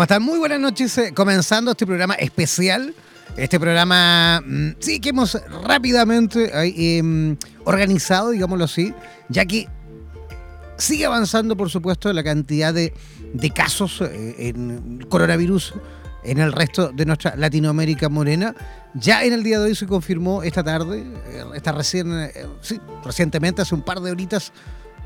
¿Cómo están? Muy buenas noches. eh, Comenzando este programa especial. Este programa, mm, sí, que hemos rápidamente em, organizado, digámoslo así, ya que sigue avanzando, por supuesto, la cantidad de, de casos eh, en coronavirus en el resto de nuestra Latinoamérica morena. Ya en el día de hoy se confirmó esta tarde, eh, esta recién, recientemente, hace un par de horitas,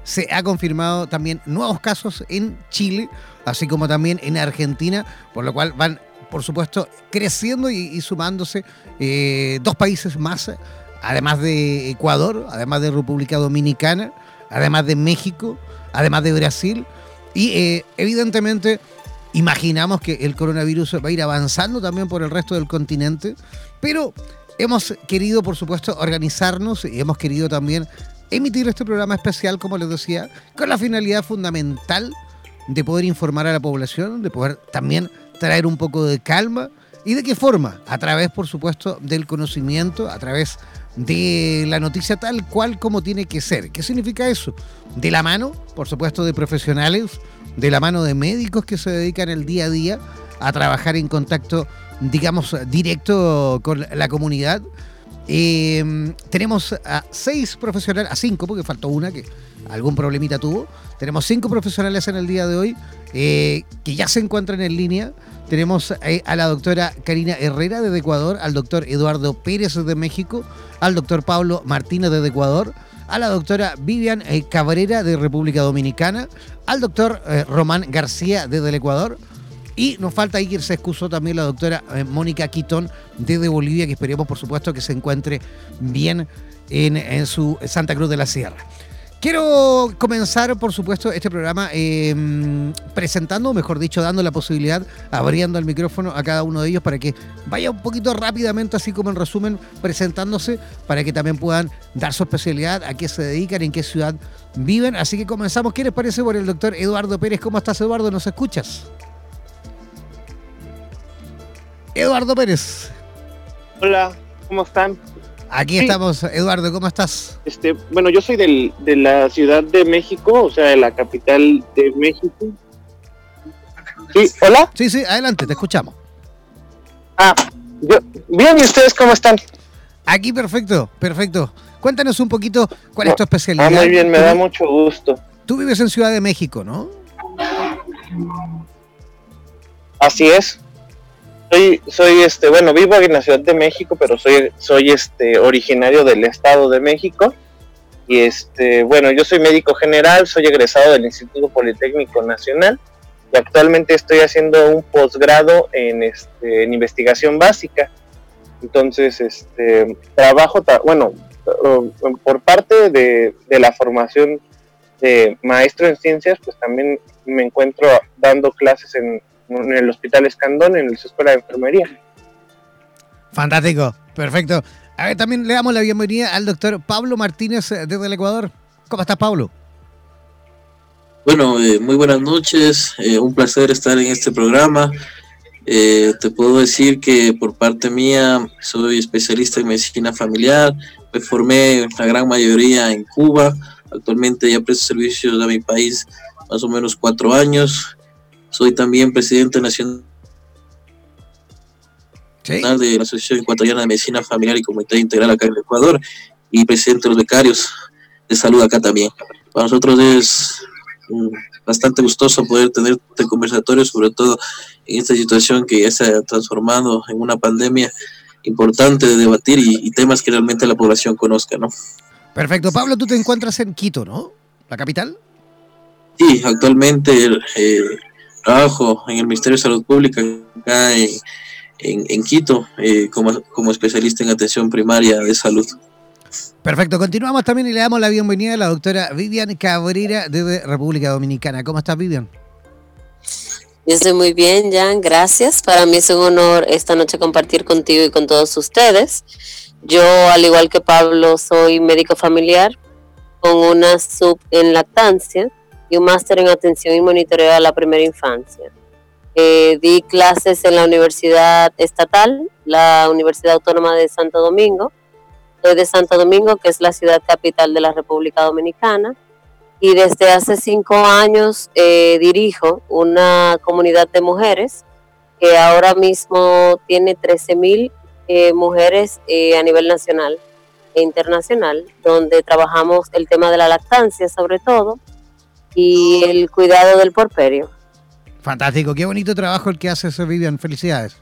se ha confirmado también nuevos casos en Chile, así como también en Argentina, por lo cual van, por supuesto, creciendo y, sumándose eh, dos países más, además de Ecuador, además de República Dominicana, además de México, además de Brasil, y eh, evidentemente imaginamos que el coronavirus va a ir avanzando también por el resto del continente, pero hemos querido, por supuesto, organizarnos y hemos querido también emitir este programa especial, como les decía, con la finalidad fundamental de poder informar a la población, de poder también traer un poco de calma. ¿Y de qué forma? A través, por supuesto, del conocimiento, a través de la noticia tal cual como tiene que ser. ¿Qué significa eso? De la mano, por supuesto, de profesionales, de la mano de médicos que se dedican el día a día a trabajar en contacto, digamos, directo con la comunidad. Eh, tenemos a seis profesionales, a cinco, porque faltó una que algún problemita tuvo. Tenemos cinco profesionales en el día de hoy eh, que ya se encuentran en línea. Tenemos eh, a la doctora Karina Herrera desde Ecuador, al doctor Eduardo Pérez de México, al doctor Pablo Martínez de Ecuador, a la doctora Vivian eh, Cabrera de República Dominicana, al doctor Román García desde el Ecuador. Y nos falta ahí que se excusó también la doctora eh, Mónica Quitón desde Bolivia, que esperemos, por supuesto, que se encuentre bien en, su Santa Cruz de la Sierra. Quiero comenzar, por supuesto, este programa eh, presentando, mejor dicho, dando la posibilidad, abriendo el micrófono a cada uno de ellos para que vaya un poquito rápidamente, así como en resumen, presentándose, para que también puedan dar su especialidad, a qué se dedican, en qué ciudad viven. Así que comenzamos. ¿Qué les parece por el doctor Eduardo Pérez? ¿Cómo estás, Eduardo? ¿Nos escuchas? Eduardo Pérez. Hola, ¿cómo están? Aquí Sí. estamos, Eduardo, ¿cómo estás? Este, bueno, yo soy del, de la Ciudad de México, o sea, de la capital de México. Sí, hola. Sí, sí, adelante, te escuchamos. Ah, yo, bien, ¿y ustedes cómo están? Aquí perfecto, perfecto. Cuéntanos un poquito cuál es tu especialidad. Ah, muy bien, me da mucho gusto. Tú vives en Ciudad de México, ¿no? Así es. Soy, soy este, bueno, vivo en la Ciudad de México, pero soy, soy este originario del Estado de México. Y este, bueno, yo soy médico general, soy egresado del Instituto Politécnico Nacional y actualmente estoy haciendo un posgrado en, este, investigación básica. Entonces, este, trabajo, bueno, por parte de la formación de maestro en ciencias, pues también me encuentro dando clases en, en el Hospital Escandón, en la Escuela de Enfermería. Fantástico, perfecto. A ver, también le damos la bienvenida al doctor Pablo Martínez eh, desde el Ecuador. ¿Cómo estás, Pablo? Bueno, eh, muy buenas noches. Eh, un placer estar en este programa. te puedo decir que por parte mía soy especialista en medicina familiar. Me formé la gran mayoría en Cuba. Actualmente ya presto servicios a mi país más o menos cuatro años. Soy también presidente nacional de la Asociación Ecuatoriana de Medicina Familiar y Comunidad Integral acá en Ecuador y presidente de los becarios de salud acá también. Para nosotros es mm, bastante gustoso poder tener este conversatorio, sobre todo en esta situación que ya se ha transformado en una pandemia importante de debatir y, temas que realmente la población conozca, ¿no? Perfecto. Pablo, tú te encuentras en Quito, ¿no? ¿La capital? Sí, actualmente eh, trabajo en el Ministerio de Salud Pública acá en, en, Quito eh, como, como especialista en atención primaria de salud. Perfecto, continuamos también y le damos la bienvenida a la doctora Vivian Cabrera de República Dominicana. ¿Cómo estás, Vivian? Yo estoy muy bien, Jan, gracias. Para mí es un honor esta noche compartir contigo y con todos ustedes. Yo, al igual que Pablo, soy médico familiar con una sub en lactancia y un máster en atención y monitoreo a la primera infancia. Eh, di clases en la Universidad Estatal, la Universidad Autónoma de Santo Domingo. Soy de Santo Domingo, que es la ciudad capital de la República Dominicana. Y desde hace cinco años eh, dirijo una comunidad de mujeres que ahora mismo tiene 13 mil eh, mujeres a nivel nacional e internacional, donde trabajamos el tema de la lactancia sobre todo y el cuidado del porperio. Fantástico, qué bonito trabajo el que hace Vivian, felicidades.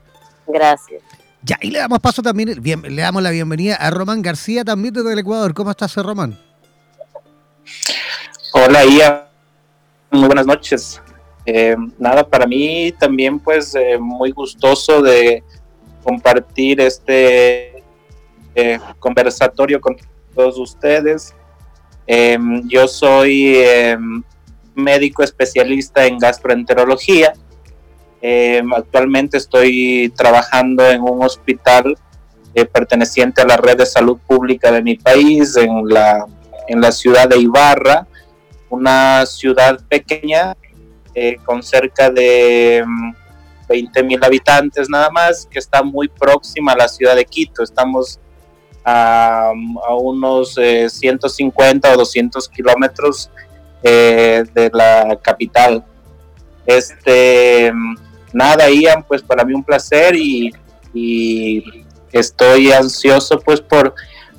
Gracias. Ya, y le damos paso también, le damos la bienvenida a Román García también desde el Ecuador. ¿Cómo estás, Román? Hola, Ia. Muy buenas noches. Eh, nada, para mí también pues eh, muy gustoso de compartir este eh, conversatorio con todos ustedes. yo soy médico especialista en gastroenterología. Em, actualmente estoy trabajando en un hospital eh, perteneciente a la red de salud pública de mi país, en la, en la ciudad de Ibarra, una ciudad pequeña eh, con cerca de 20 em, mil habitantes nada más, que está muy próxima a la ciudad de Quito. Estamos a, a unos 150 eh, o 200 kilómetros eh, de la capital. Este, nada, Ian, pues para mí un placer y, estoy ansioso pues por,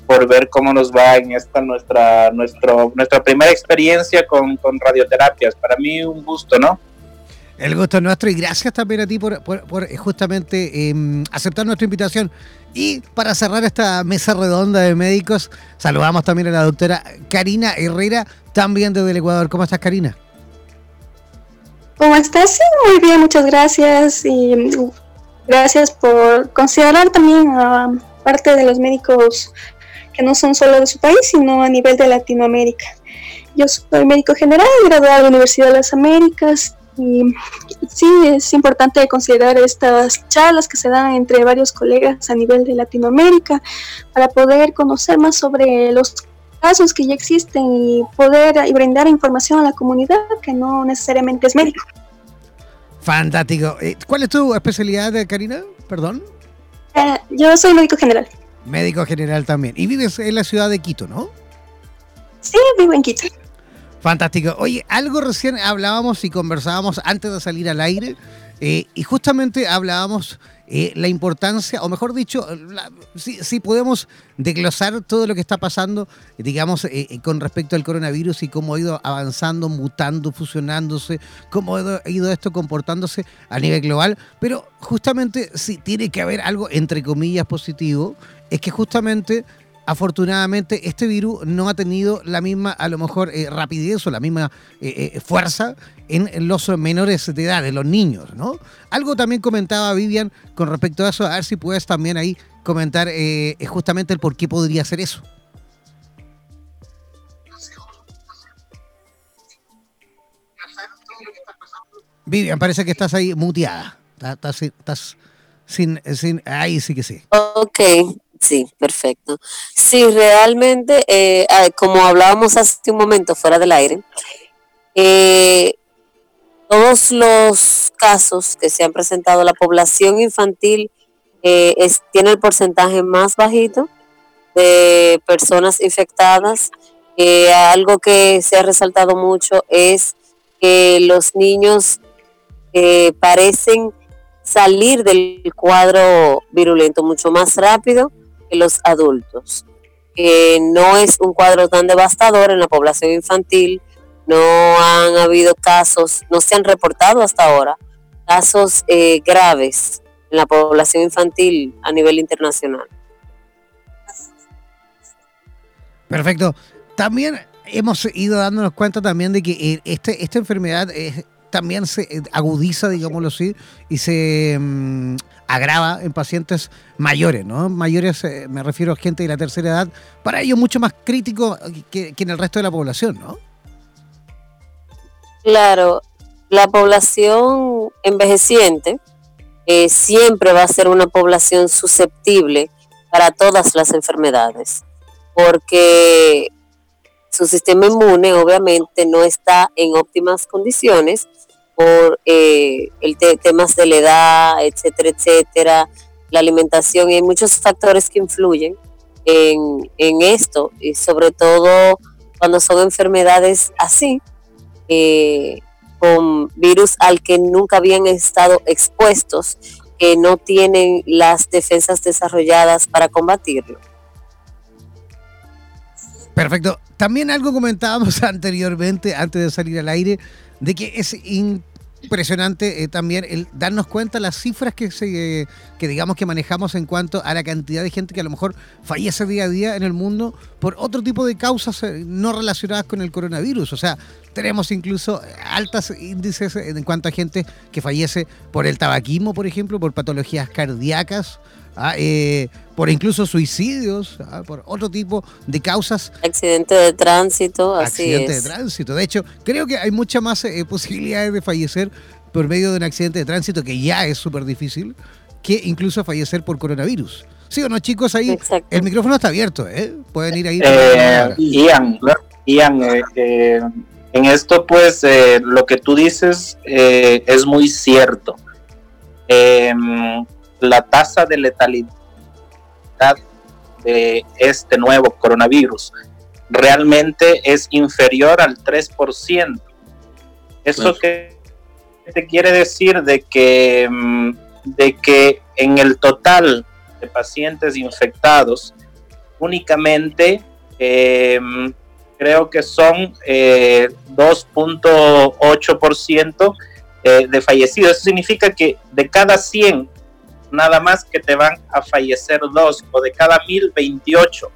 por ver cómo nos va en esta nuestra, nuestro, nuestra primera experiencia con, con radioterapias. Para mí un gusto, ¿no? El gusto es nuestro y gracias también a ti por, eh, justamente em, aceptar nuestra invitación. Y para cerrar esta mesa redonda de médicos, saludamos también a la doctora Karina Herrera, también desde el Ecuador. ¿Cómo estás, Karina? ¿Cómo estás? Muy bien, muchas gracias. Y mm, gracias por considerar también a parte de los médicos que no son solo de su país, sino a nivel de Latinoamérica. Yo soy médico general, graduado de la Universidad de las Américas, y sí, es importante considerar estas charlas que se dan entre varios colegas a nivel de Latinoamérica para poder conocer más sobre los casos que ya existen y poder y brindar información a la comunidad que no necesariamente es médico. Fantástico. Eh, ¿Cuál es tu especialidad, Karina? Perdón. Eh, yo soy médico general. Médico general también. Y vives en la ciudad de Quito, ¿no? Sí, vivo en Quito. Fantástico. Oye, algo recién hablábamos y conversábamos antes de salir al aire eh, y justamente hablábamos eh, la importancia, o mejor dicho, si, podemos desglosar todo lo que está pasando, digamos, eh, con respecto al coronavirus y cómo ha ido avanzando, mutando, fusionándose, cómo ha ido esto comportándose a nivel global, pero justamente si tiene que haber algo, entre comillas, positivo, es que justamente afortunadamente este virus no ha tenido la misma, a lo mejor, eh, rapidez o la misma eh, eh, fuerza en, los menores de edad, en los niños, ¿no? Algo también comentaba Vivian con respecto a eso, a ver si puedes también ahí comentar justamente el por qué podría ser eso. Vivian, parece que estás ahí muteada. Estás, estás sin, sin, ahí sí que sí. Ok, Sí, perfecto. Sí, realmente, eh, como hablábamos hace un momento fuera del aire, eh, todos los casos que se han presentado, la población infantil eh, tiene el porcentaje más bajito de personas infectadas. algo que se ha resaltado mucho es que los niños parecen salir del cuadro virulento mucho más rápido los adultos. que no es un cuadro tan devastador en la población infantil, no han habido casos, no se han reportado hasta ahora casos eh, graves en la población infantil a nivel internacional. Perfecto. También hemos ido dándonos cuenta también de que eh, este, esta enfermedad también se eh, agudiza, digámoslo así, y se mm, agrava en pacientes mayores, ¿no? Mayores, eh, me refiero a gente de la tercera edad, para ellos mucho más crítico que, en el resto de la población, ¿no? Claro, la población envejeciente eh, siempre va a ser una población susceptible para todas las enfermedades, porque su sistema inmune obviamente no está en óptimas condiciones por eh, el temas de la edad, etcétera, etcétera, la alimentación y hay muchos factores que influyen en, esto y sobre todo cuando son enfermedades así, eh, con virus al que nunca habían estado expuestos, que no tienen las defensas desarrolladas para combatirlo. Perfecto. También algo comentábamos anteriormente, antes de salir al aire, de que es impresionante eh, también el darnos cuenta las cifras que se que digamos que manejamos en cuanto a la cantidad de gente que a lo mejor fallece día a día en el mundo por otro tipo de causas eh, no relacionadas con el coronavirus. O sea, tenemos incluso altos índices en cuanto a gente que fallece por el tabaquismo, por ejemplo, por patologías cardíacas, ah, eh, por incluso suicidios, ah, por otro tipo de causas. Accidente de tránsito, así Accidente de tránsito. De hecho, creo que hay muchas más eh, posibilidades de fallecer por medio de un accidente de tránsito, que ya es súper difícil, que incluso fallecer por coronavirus. ¿Sí o no, chicos? Ahí el micrófono está abierto, ¿eh? Pueden ir ahí. Eh, Ian, Ian eh, en esto, pues, lo que tú dices es muy cierto. La tasa de letalidad de este nuevo coronavirus realmente es inferior al 3%. ¿Eso que te quiere decir? De que, mm, de que en el total de pacientes infectados, únicamente em, creo que son 2.8% eh, eh, de fallecidos. Eso significa que de cada 100 nada más que te van a fallecer dos o de cada mil, 28.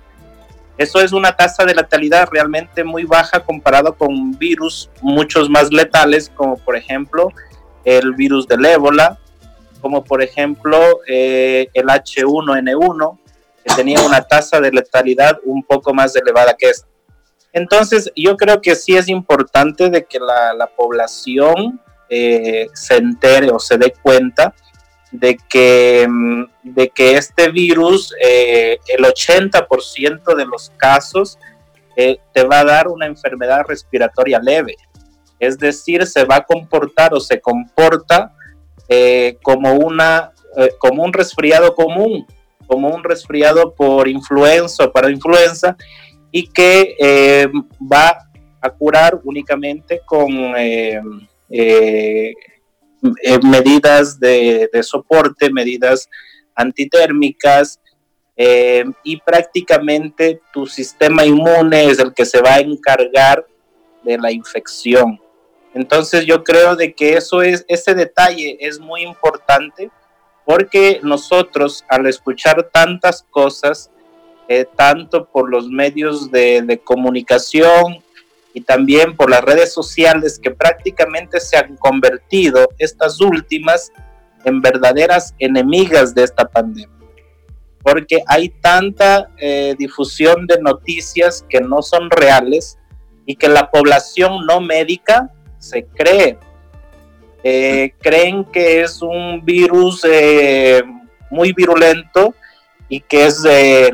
Eso es una tasa de letalidad realmente muy baja comparado con virus muchos más letales, como por ejemplo el virus del ébola, como por ejemplo eh, el H1N1, que tenía una tasa de letalidad un poco más elevada que esta. Entonces, yo creo que sí es importante de que la, población eh, se entere o se dé cuenta de que, mm, de que este virus, eh, el 80% de los casos, eh, te va a dar una enfermedad respiratoria leve. Es decir, se va a comportar o se comporta eh, como, una, como un resfriado común, como un resfriado por influenza o para influenza, y que va a curar únicamente con eh, medidas de, soporte, medidas antitérmicas, eh, y prácticamente tu sistema inmune es el que se va a encargar de la infección. Entonces yo creo de que eso es, ese detalle es muy importante porque nosotros al escuchar tantas cosas, eh, tanto por los medios de, de, comunicación y también por las redes sociales que prácticamente se han convertido estas últimas en verdaderas enemigas de esta pandemia. Porque hay tanta eh, difusión de noticias que no son reales y que la población no médica se cree. Eh, creen que es un virus eh, muy virulento y que es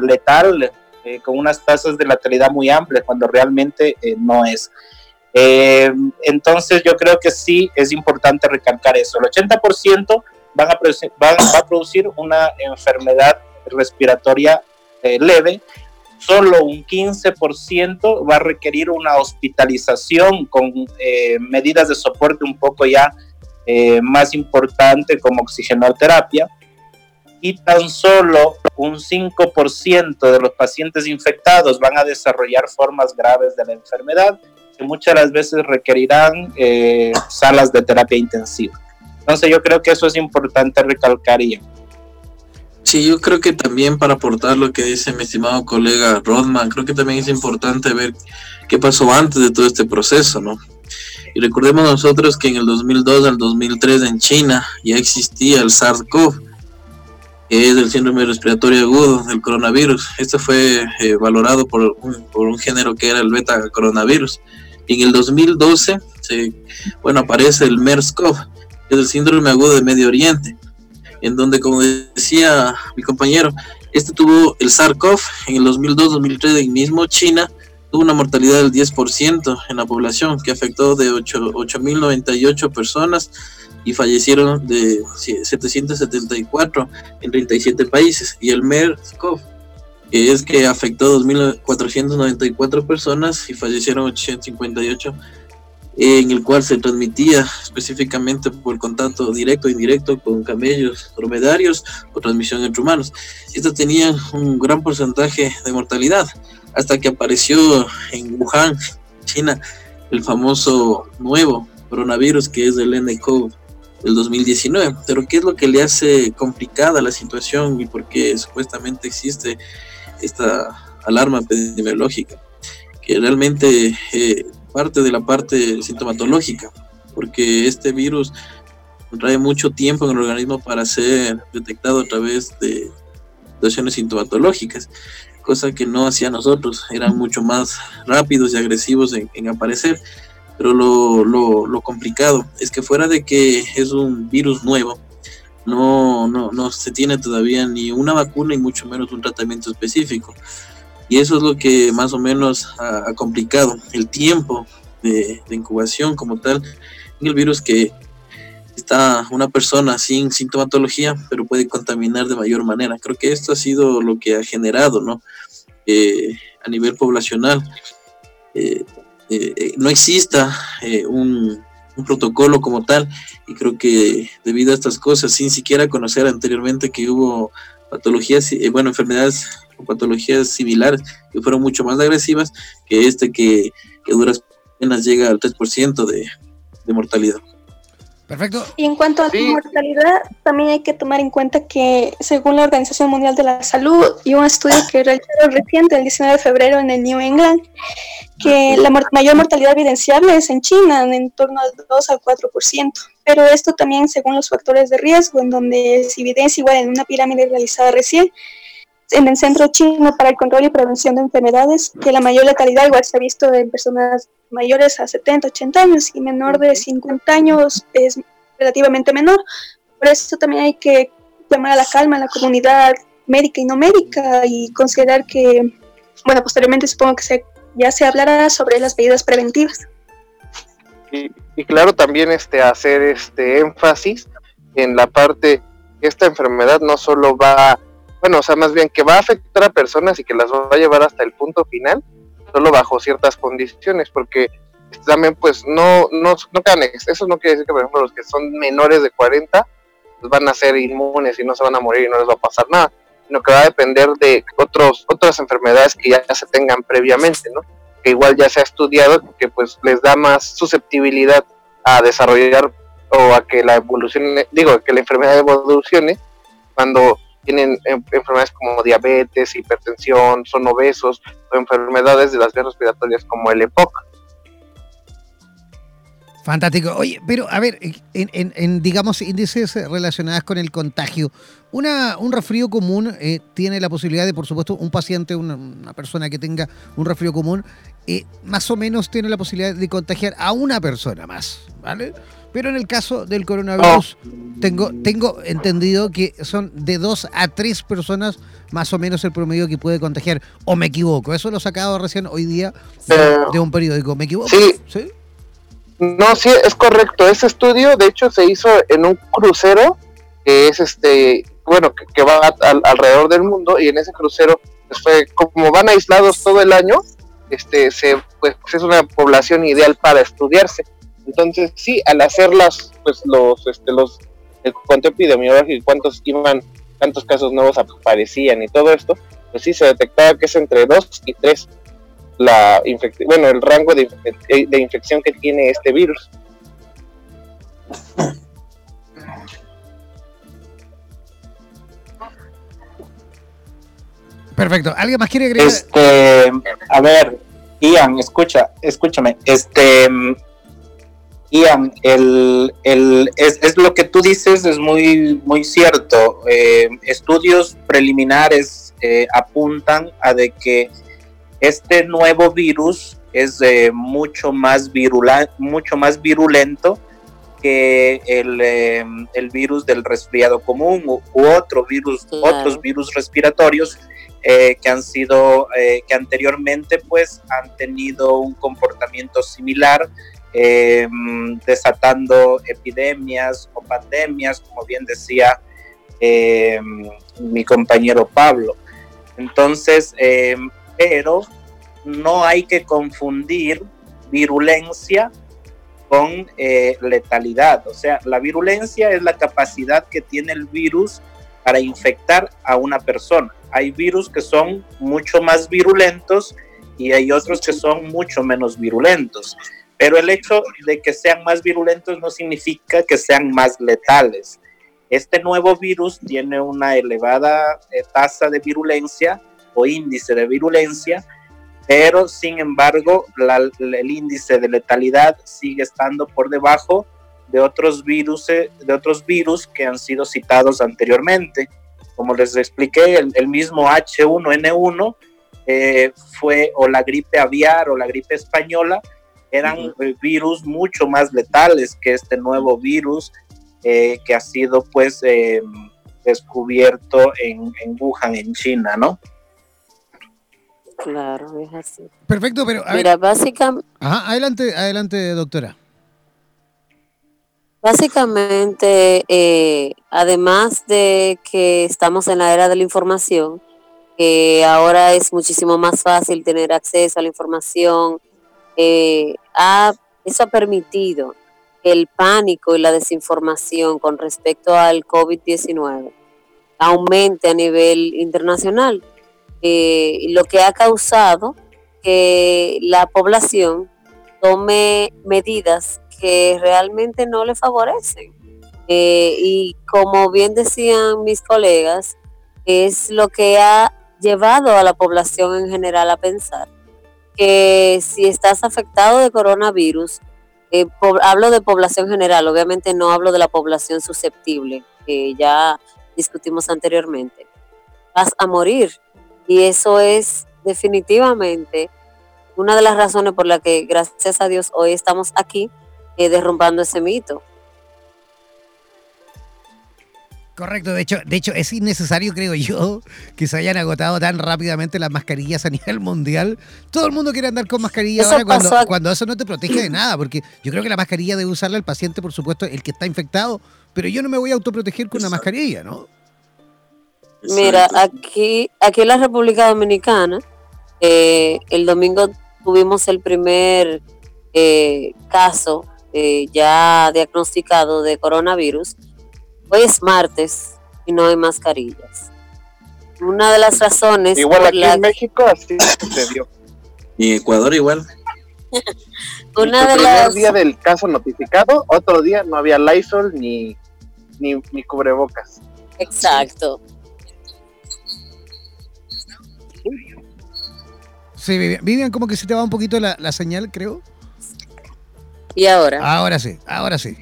letal, con unas tasas de letalidad muy amplias, cuando realmente no es. entonces yo creo que sí es importante recalcar eso. El 80% van a, producir, van, va a producir una enfermedad respiratoria eh, leve, solo un 15% va a requerir una hospitalización con eh, medidas de soporte un poco ya eh, más importante como oxigenoterapia y tan solo un 5% de los pacientes infectados van a desarrollar formas graves de la enfermedad que muchas de las veces requerirán salas de terapia intensiva. Entonces yo creo que eso es importante recalcar. Sí, yo creo que también para aportar lo que dice mi estimado colega Rodman, creo que también es importante ver qué pasó antes de todo este proceso, ¿no? Y recordemos nosotros que en el 2002 al 2003 en China ya existía el SARS-CoV, que es el síndrome respiratorio agudo del coronavirus. Esto fue eh, valorado por un, por un género que era el beta coronavirus. Y en el 2012, se, bueno, aparece el MERS-CoV, es el síndrome agudo de Medio Oriente, en donde, como decía mi compañero, este tuvo el SARS-CoV en el 2002-2003 en mismo China, tuvo una mortalidad del 10% en la población, que afectó de 8.098 personas y fallecieron de 774 en 37 países. Y el MERS-CoV, que es que afectó 2.494 personas y fallecieron 858 en el cual se transmitía específicamente por contacto directo e indirecto con camellos, dromedarios o transmisión entre humanos. Estas tenían un gran porcentaje de mortalidad hasta que apareció en Wuhan, China, el famoso nuevo coronavirus que es el NCOV del 2019. Pero ¿qué es lo que le hace complicada la situación y por qué supuestamente existe esta alarma epidemiológica? Que realmente eh, parte de la parte sintomatológica, porque este virus trae mucho tiempo en el organismo para ser detectado a través de situaciones sintomatológicas, cosa que no hacía nosotros, eran mucho más rápidos y agresivos en, aparecer, pero lo, lo, lo, complicado es que fuera de que es un virus nuevo, no, no, no se tiene todavía ni una vacuna y mucho menos un tratamiento específico. Y eso es lo que más o menos ha, complicado el tiempo de, incubación como tal el virus que está una persona sin sintomatología, pero puede contaminar de mayor manera. Creo que esto ha sido lo que ha generado, ¿no? Eh, a nivel poblacional, eh, no exista un, un, protocolo como tal, y creo que debido a estas cosas, sin siquiera conocer anteriormente que hubo patologías, bueno, enfermedades o patologías similares que fueron mucho más agresivas que este que, que duras apenas llega al 3% de, de mortalidad. Perfecto. Y en cuanto a la mortalidad, también hay que tomar en cuenta que según la Organización Mundial de la Salud y un estudio que realizaron reciente, el 19 de febrero en el New England, que la mayor mortalidad evidenciable es en China, en torno al 2 al 4%. Pero esto también según los factores de riesgo, en donde se evidencia igual en una pirámide realizada recién, en el Centro Chino para el Control y Prevención de Enfermedades, que la mayor letalidad igual se ha visto en personas mayores a 70, 80 años y menor de 50 años es relativamente menor. Por eso también hay que llamar a la calma a la comunidad médica y no médica y considerar que, bueno, posteriormente supongo que se, ya se hablará sobre las medidas preventivas. Y, y claro, también este, hacer este énfasis en la parte esta enfermedad no solo va bueno, o sea, más bien que va a afectar a personas y que las va a llevar hasta el punto final, solo bajo ciertas condiciones, porque también pues no, no, no quedan, eso no quiere decir que por ejemplo los que son menores de 40 pues, van a ser inmunes y no se van a morir y no les va a pasar nada, sino que va a depender de otros, otras enfermedades que ya se tengan previamente, ¿no? Que igual ya se ha estudiado que pues les da más susceptibilidad a desarrollar o a que la evolución, digo, que la enfermedad evolucione cuando tienen enfermedades como diabetes, hipertensión, son obesos o enfermedades de las vías respiratorias como el EPOC. Fantástico. Oye, pero a ver, en, digamos índices relacionados con el contagio, una, un resfrío común eh, tiene la posibilidad de, por supuesto, un paciente, una, persona que tenga un resfrío común, eh, más o menos tiene la posibilidad de contagiar a una persona más, ¿vale? Pero en el caso del coronavirus, tengo, tengo entendido que son de dos a tres personas más o menos el promedio que puede contagiar. ¿O me equivoco? Eso lo he sacado recién hoy día de, un periódico. ¿Me equivoco? Sí. No, sí, es correcto. Ese estudio, de hecho, se hizo en un crucero que es este, bueno, que, va alrededor del mundo y en ese crucero, pues fue como van aislados todo el año, este, se, pues es una población ideal para estudiarse entonces, sí, al hacerlas, pues los, este, los, el cuánto epidemiológico y cuántos iban, cuántos casos nuevos aparecían y todo esto, pues sí se detectaba que es entre 2 y 3 la infección, bueno, el rango de, de infección que tiene este virus. Perfecto. ¿Alguien más quiere agregar? Este, a ver, Ian, escucha, escúchame. Este, Ian, el, el, es, es, lo que tú dices, es muy, muy cierto. Eh, estudios preliminares eh, apuntan a de que este nuevo virus es eh, mucho, más virula, mucho más virulento que el, el, virus del resfriado común u, otro virus, otros virus respiratorios que han sido, que anteriormente pues han tenido un comportamiento similar eh, desatando epidemias o pandemias, como bien decía eh, mi compañero Pablo. Entonces, eh, pero no hay que confundir virulencia con letalidad. O sea, la virulencia es la capacidad que tiene el virus para infectar a una persona. Hay virus que son mucho más virulentos y hay otros que son mucho menos virulentos. Pero el hecho de que sean más virulentos no significa que sean más letales. Este nuevo virus tiene una elevada eh, tasa de virulencia o índice de virulencia, pero sin embargo el índice de letalidad sigue estando por debajo de otros virus, de otros virus que han sido citados anteriormente. Como les expliqué, el, mismo H1N1 eh, fue o la gripe aviar o la gripe española, eran eh, virus mucho más letales que este nuevo virus eh, que ha sido pues eh, descubierto en, Wuhan, en China, ¿no? Claro, es así. Perfecto, pero... Mira, básicamente... Ajá, adelante, adelante, doctora. Básicamente, además de que estamos en la era de la información, que ahora es muchísimo más fácil tener acceso a la información, eh, eso ha permitido que el pánico y la desinformación con respecto al COVID-19 aumente a nivel internacional, eh, lo que ha causado que la población tome medidas que realmente no le favorecen. Eh, y como bien decían mis colegas, es lo que ha llevado a la población en general a pensar que si estás afectado de coronavirus, eh, hablo de población general, obviamente no hablo de la población susceptible, que ya discutimos anteriormente, vas a morir. Y eso es definitivamente una de las razones por las que, gracias a Dios, hoy estamos aquí eh, derrumbando ese mito. Correcto, de hecho, de hecho es innecesario, creo yo, que se hayan agotado tan rápidamente las mascarillas a nivel mundial. Todo el mundo quiere andar con mascarilla ahora cuando, cuando, eso no te protege de nada, porque yo creo que la mascarilla debe usarla el paciente, por supuesto, el que está infectado, pero yo no me voy a autoproteger con una mascarilla, ¿no? Mira, aquí, aquí en la República Dominicana, eh, el domingo tuvimos el primer eh, caso eh, ya diagnosticado de coronavirus. Hoy es martes y no hay mascarillas. Una de las razones... Igual aquí en México así sucedió. Y Ecuador igual. Una el de primer las... día del caso notificado, otro día no había Lysol ni, ni, ni cubrebocas. Exacto. Sí, Vivian, Vivian, como que se te va un poquito la, la señal, creo. Y ahora, Ahora sí, ahora sí.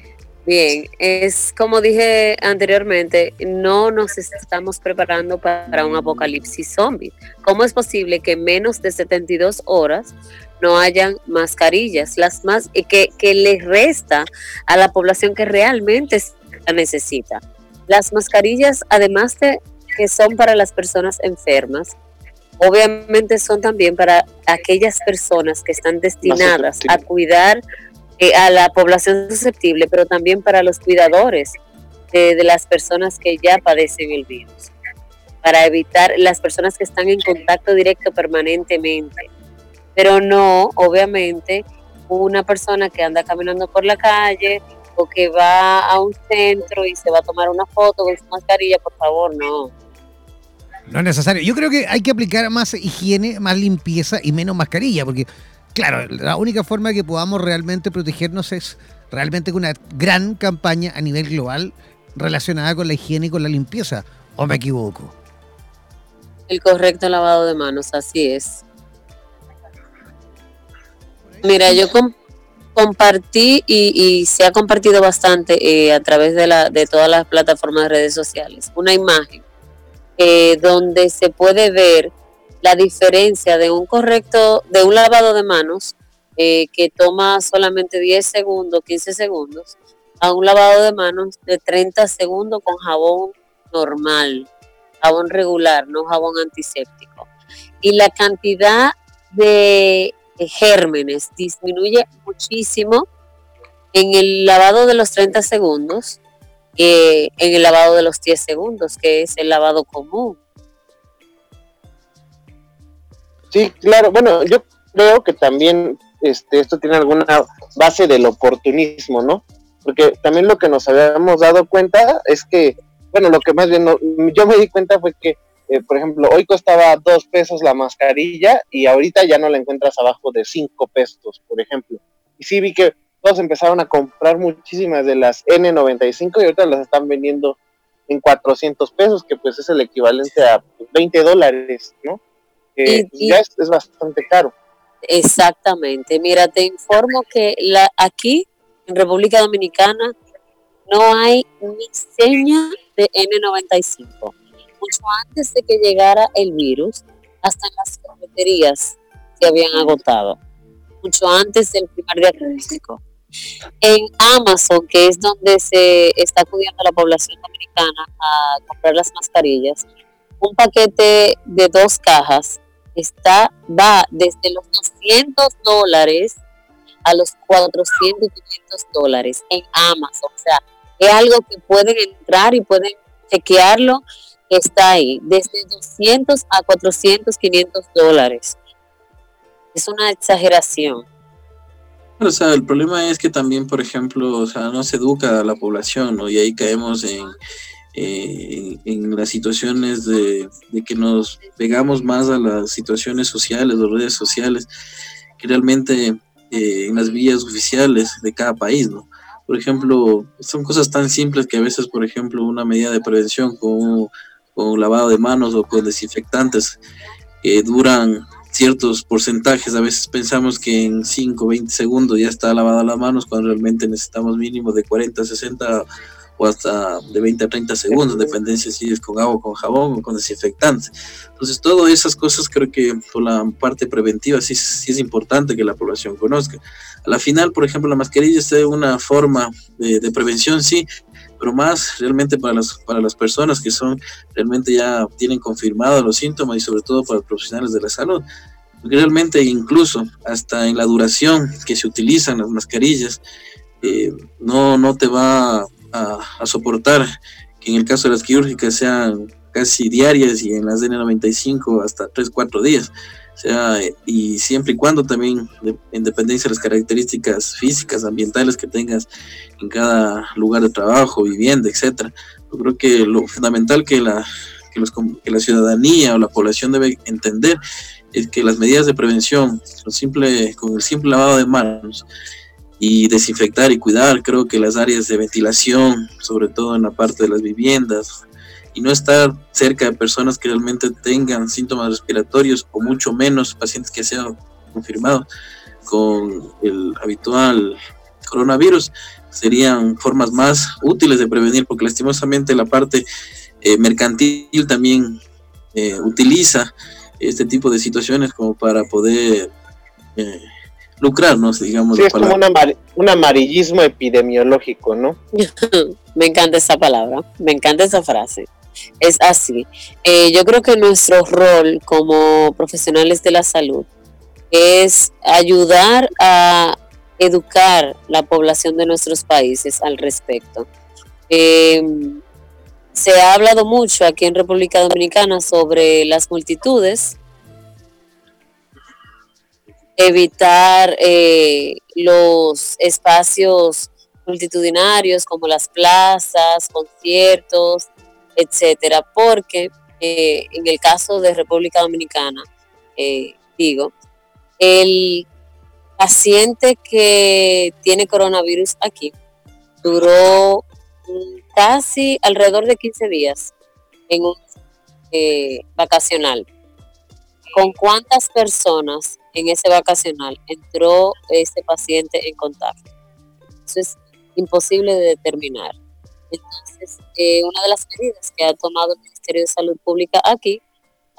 Bien, es como dije anteriormente, no nos estamos preparando para un apocalipsis zombie. ¿Cómo es posible que en menos de 72 horas no hayan mascarillas? Las más y que, que les resta a la población que realmente la necesita. Las mascarillas, además de que son para las personas enfermas, obviamente son también para aquellas personas que están destinadas a cuidar eh, a la población susceptible, pero también para los cuidadores eh, de las personas que ya padecen el virus, para evitar las personas que están en contacto directo permanentemente, pero no, obviamente, una persona que anda caminando por la calle o que va a un centro y se va a tomar una foto con su mascarilla, por favor, no. No es necesario. Yo creo que hay que aplicar más higiene, más limpieza y menos mascarilla, porque, claro, la única forma que podamos realmente protegernos es realmente con una gran campaña a nivel global relacionada con la higiene y con la limpieza. ¿O me equivoco? El correcto lavado de manos, así es. Mira, yo com- compartí y, y se ha compartido bastante eh, a través de, la, de todas las plataformas de redes sociales una imagen eh, donde se puede ver la diferencia de un correcto, de un lavado de manos eh, que toma solamente 10 segundos, 15 segundos, a un lavado de manos de 30 segundos con jabón normal, jabón regular, no jabón antiséptico. Y la cantidad de eh, gérmenes disminuye muchísimo en el lavado de los 30 segundos, que en el lavado de los 10 segundos, que es el lavado común. Sí, claro. Bueno, yo creo que también este, esto tiene alguna base del oportunismo, ¿no? Porque también lo que nos habíamos dado cuenta es que, bueno, lo que más bien no- yo me di cuenta fue que, eh, por ejemplo, hoy costaba dos pesos la mascarilla y ahorita ya no la encuentras abajo de cinco pesos, por ejemplo. Y sí vi que todos empezaron a comprar muchísimas de las N95 y ahorita las están vendiendo en 400 pesos, que pues es el equivalente a 20 dólares, ¿no? Que Y- y- ya es, es bastante caro. Exactamente. Mira, te informo que la, aquí en República Dominicana no hay ni seña de N95. Mucho antes de que llegara el virus, hasta en las cafeterías se habían agotado. Mucho antes del primer diagnóstico. En Amazon, que es donde se está acudiendo la población dominicana a comprar las mascarillas, un paquete de dos cajas está va desde los 200 dólares a los 400 y 500 dólares en Amazon. O sea, es algo que pueden entrar y pueden chequearlo. Está ahí, desde 200 a 400, 500 dólares. Es una exageración. O sea, el problema es que también, por ejemplo, o sea, no se educa a la población. Y ahí caemos en, eh, en las situaciones de, que nos pegamos más a las situaciones sociales, las redes sociales, que realmente eh, en las vías oficiales de cada país, ¿no? Por ejemplo, son cosas tan simples que a veces, por ejemplo, una medida de prevención con, con lavado de manos o con desinfectantes que duran ciertos porcentajes. A veces pensamos que en 5, 20 segundos ya está lavada las manos cuando realmente necesitamos mínimo de 40, 60 o hasta de 20 a 30 segundos, dependencia si es con agua, con jabón o con desinfectante. Entonces, todas esas cosas creo que por la parte preventiva sí, sí es importante que la población conozca. A la final, por ejemplo, la mascarilla es una forma de, de prevención, sí, pero más realmente para las, para las personas que son realmente ya tienen confirmados los síntomas y sobre todo para los profesionales de la salud. Porque realmente incluso hasta en la duración que se utilizan las mascarillas, eh, no, no te va a, a, soportar que en el caso de las quirúrgicas sean casi diarias y en las N95 hasta 3, 4 días. O sea, y siempre y cuando también, en dependencia de las características físicas, ambientales que tengas en cada lugar de trabajo, vivienda, etcétera. Yo creo que lo fundamental que la, que, los, que la ciudadanía o la población debe entender es que las medidas de prevención, simple, con el simple lavado de manos y desinfectar y cuidar, creo que las áreas de ventilación, sobre todo en la parte de las viviendas, y no estar cerca de personas que realmente tengan síntomas respiratorios o mucho menos pacientes que sean confirmados con el habitual coronavirus, serían formas más útiles de prevenir, porque lastimosamente la parte eh, mercantil también eh, utiliza este tipo de situaciones como para poder eh, lucrarnos, digamos. Sí, es como un amarillismo epidemiológico, ¿no? me encanta esa palabra, me encanta esa frase. Es así. Eh, yo creo que nuestro rol como profesionales de la salud es ayudar a educar la población de nuestros países al respecto. Em, se ha hablado mucho aquí en República Dominicana sobre las multitudes, evitar eh, los espacios multitudinarios como las plazas, conciertos, etcétera, porque eh, en el caso de República Dominicana, eh, digo, el paciente que tiene coronavirus aquí duró casi alrededor de 15 días en un vacacional. ¿Con cuántas personas en ese vacacional entró ese paciente en contacto? Eso es imposible de determinar. Entonces, eh, una de las medidas que ha tomado el Ministerio de Salud Pública aquí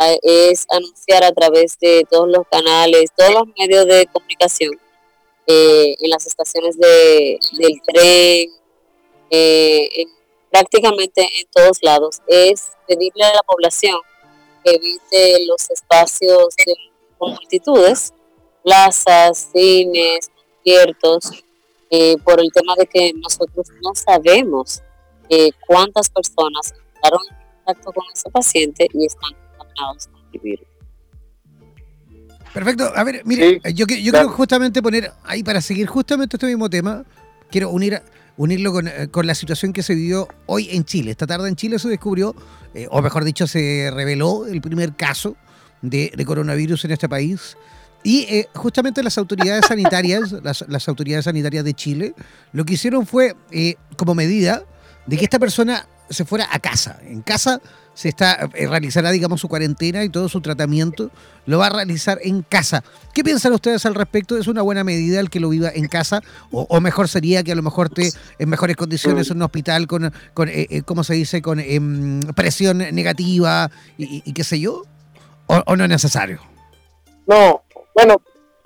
eh, es anunciar a través de todos los canales, todos los medios de comunicación, en las estaciones de, del tren, en prácticamente en todos lados, es pedirle a la población evite los espacios de multitudes, plazas, cines, conciertos, eh, por el tema de que nosotros no sabemos eh, cuántas personas entraron en contacto con ese paciente y están contaminados con el virus. Perfecto. A ver, mire, yo, yo quiero justamente poner ahí para seguir justamente este mismo tema, quiero unir unirlo eh, con, la situación que se vivió hoy en Chile. Esta tarde en Chile se descubrió, eh, o mejor dicho, se reveló el primer caso de, coronavirus en este país. Y eh, justamente las autoridades sanitarias, las, autoridades sanitarias de Chile, lo que hicieron fue, como medida, de que esta persona se fuera a casa. En casa se está eh, realizará, digamos, su cuarentena y todo su tratamiento lo va a realizar en casa. ¿Qué piensan ustedes al respecto? ¿Es una buena medida el que lo viva en casa? ¿O, mejor sería que a lo mejor esté en mejores condiciones en un hospital con, con eh, eh, ¿cómo se dice?, con em, presión negativa y, qué sé yo? ¿O, no es necesario? No, bueno,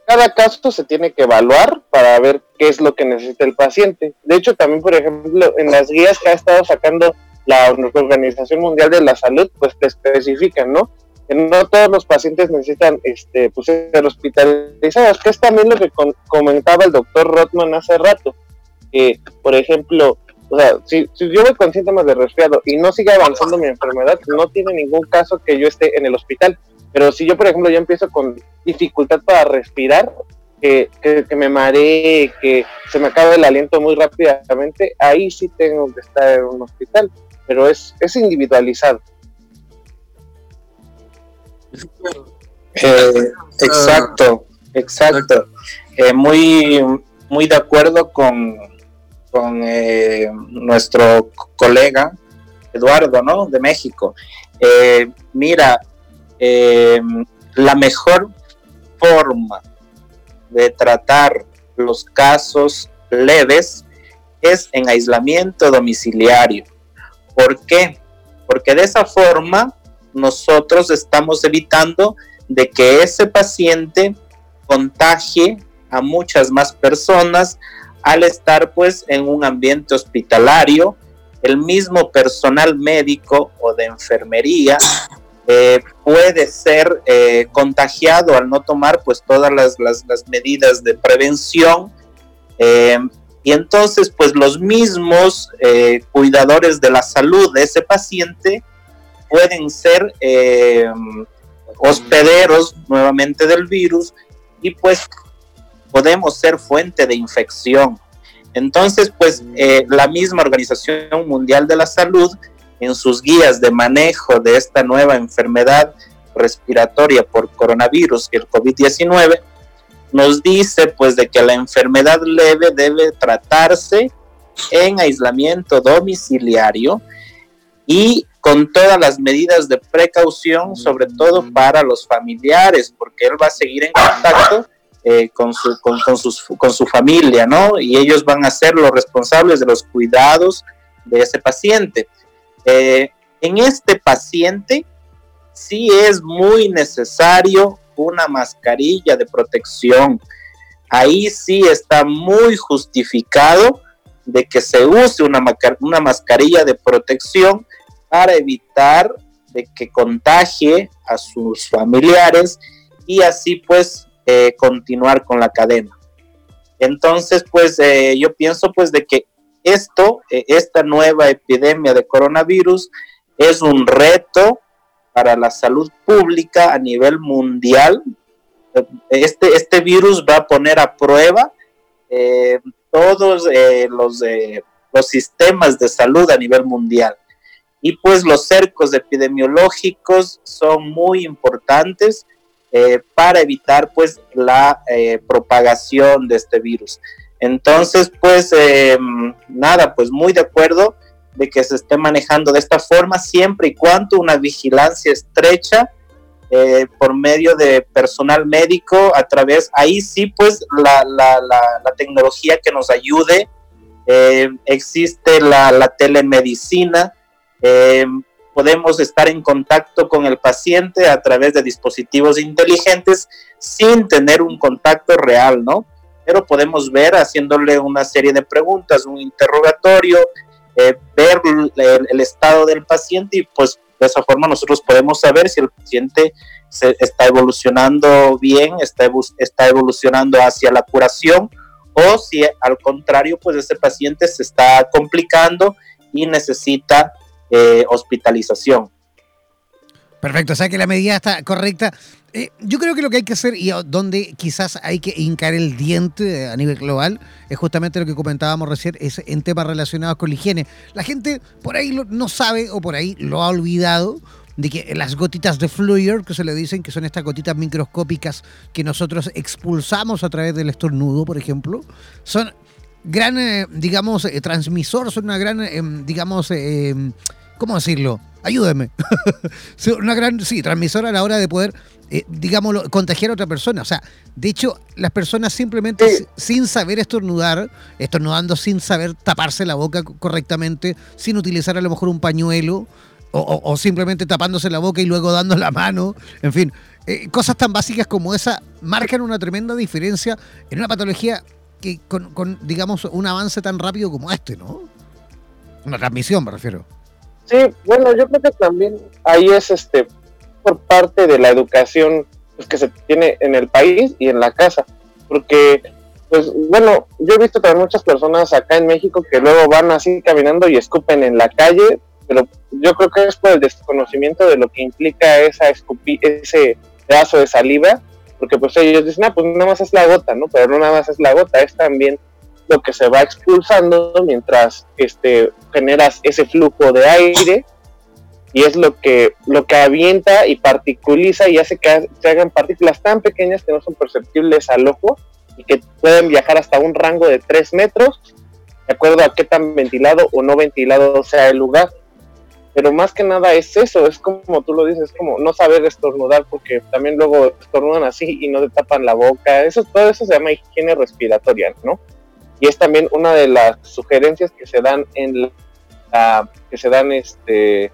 cada caso se tiene que evaluar para ver qué es lo que necesita el paciente. De hecho, también, por ejemplo, en las guías que ha estado sacando la Organización Mundial de la Salud, pues te especifican, ¿no? Que no todos los pacientes necesitan este, pues, ser hospitalizados, que es también lo que comentaba el doctor Rothman hace rato, que, por ejemplo, o sea, si, si, yo voy con síntomas de resfriado y no sigue avanzando mi enfermedad, no tiene ningún caso que yo esté en el hospital. Pero si yo, por ejemplo, ya empiezo con dificultad para respirar, que, que, que, me maree, que se me acabe el aliento muy rápidamente, ahí sí tengo que estar en un hospital pero es, es individualizado. Eh, exacto, exacto. Eh, muy, muy de acuerdo con, con eh, nuestro colega Eduardo, ¿no? De México. mira, la mejor forma de tratar los casos leves es en aislamiento domiciliario. ¿Por qué? Porque de esa forma nosotros estamos evitando de que ese paciente contagie a muchas más personas al estar pues en un ambiente hospitalario, el mismo personal médico o de enfermería eh, puede ser eh, contagiado al no tomar pues todas las, medidas de prevención eh, y entonces, pues los mismos eh, cuidadores de la salud de ese paciente pueden ser eh, hospederos nuevamente del virus y pues podemos ser fuente de infección. Entonces, pues eh, la misma Organización Mundial de la Salud, en sus guías de manejo de esta nueva enfermedad respiratoria por coronavirus, el COVID-19, nos dice pues de que la enfermedad leve debe tratarse en aislamiento domiciliario y con todas las medidas de precaución, sobre todo para los familiares, porque él va a seguir en contacto eh, con, su, con, sus, con su familia, ¿no? Y ellos van a ser los responsables de los cuidados de ese paciente. Eh, en este paciente sí es muy necesario una mascarilla de protección. Ahí sí está muy justificado de que se use una, una mascarilla de protección para evitar de que contagie a sus familiares y así pues eh, continuar con la cadena. Entonces pues eh, yo pienso pues de que esto, eh, esta nueva epidemia de coronavirus es un reto para la salud pública a nivel mundial. Este, este virus va a poner a prueba eh, todos eh, los, eh, los sistemas de salud a nivel mundial. Y pues los cercos epidemiológicos son muy importantes para evitar pues la propagación de este virus. Entonces, pues nada, pues muy de acuerdo de que se esté manejando de esta forma, siempre y cuando una vigilancia estrecha eh, por medio de personal médico, a través, ahí sí, pues la, la, la, tecnología que nos ayude, eh, existe la, telemedicina, eh, podemos estar en contacto con el paciente a través de dispositivos inteligentes sin tener un contacto real, ¿no? Pero podemos ver haciéndole una serie de preguntas, un interrogatorio, eh, ver el, estado del paciente y pues de esa forma nosotros podemos saber si el paciente se está evolucionando bien, está, está evolucionando hacia la curación o si al contrario pues ese paciente se está complicando y necesita eh, hospitalización. Perfecto, o sea que la medida está correcta. Eh, yo creo que lo que hay que hacer y donde quizás hay que hincar el diente a nivel global es justamente lo que comentábamos recién, es en temas relacionados con la higiene. La gente por ahí no sabe o por ahí lo ha olvidado de que las gotitas de fluor, que se le dicen que son estas gotitas microscópicas que nosotros expulsamos a través del estornudo, por ejemplo, son gran, eh, digamos, eh, transmisor, son una gran, digamos, ¿cómo decirlo? Ayúdeme. una gran, sí, transmisora a la hora de poder, eh, digámoslo, contagiar a otra persona. O sea, de hecho, las personas simplemente sin saber estornudar, estornudando sin saber taparse la boca correctamente, sin utilizar a lo mejor un pañuelo, o, simplemente tapándose la boca y luego dando la mano, en fin, eh, cosas tan básicas como esa marcan una tremenda diferencia en una patología que con, con, digamos, un avance tan rápido como este, ¿no? Una transmisión, me refiero. Sí, bueno, yo creo que también ahí es este por parte de la educación pues, que se tiene en el país y en la casa, porque pues bueno, yo he visto también muchas personas acá en México que luego van así caminando y escupen en la calle, pero yo creo que es por el desconocimiento de lo que implica esa escupi ese pedazo de saliva, porque pues ellos dicen, ah, pues nada más es la gota, ¿no? Pero no nada más es la gota, es también lo que se va expulsando mientras este, generas ese flujo de aire y es lo que, lo que avienta y particuliza y hace que se hagan partículas tan pequeñas que no son perceptibles al ojo y que pueden viajar hasta un rango de 3 metros, de acuerdo a qué tan ventilado o no ventilado sea el lugar. Pero más que nada es eso, es como tú lo dices, es como no saber estornudar porque también luego estornudan así y no te tapan la boca. Eso, todo eso se llama higiene respiratoria, ¿no? Y es también una de las sugerencias que se dan en la, que se dan este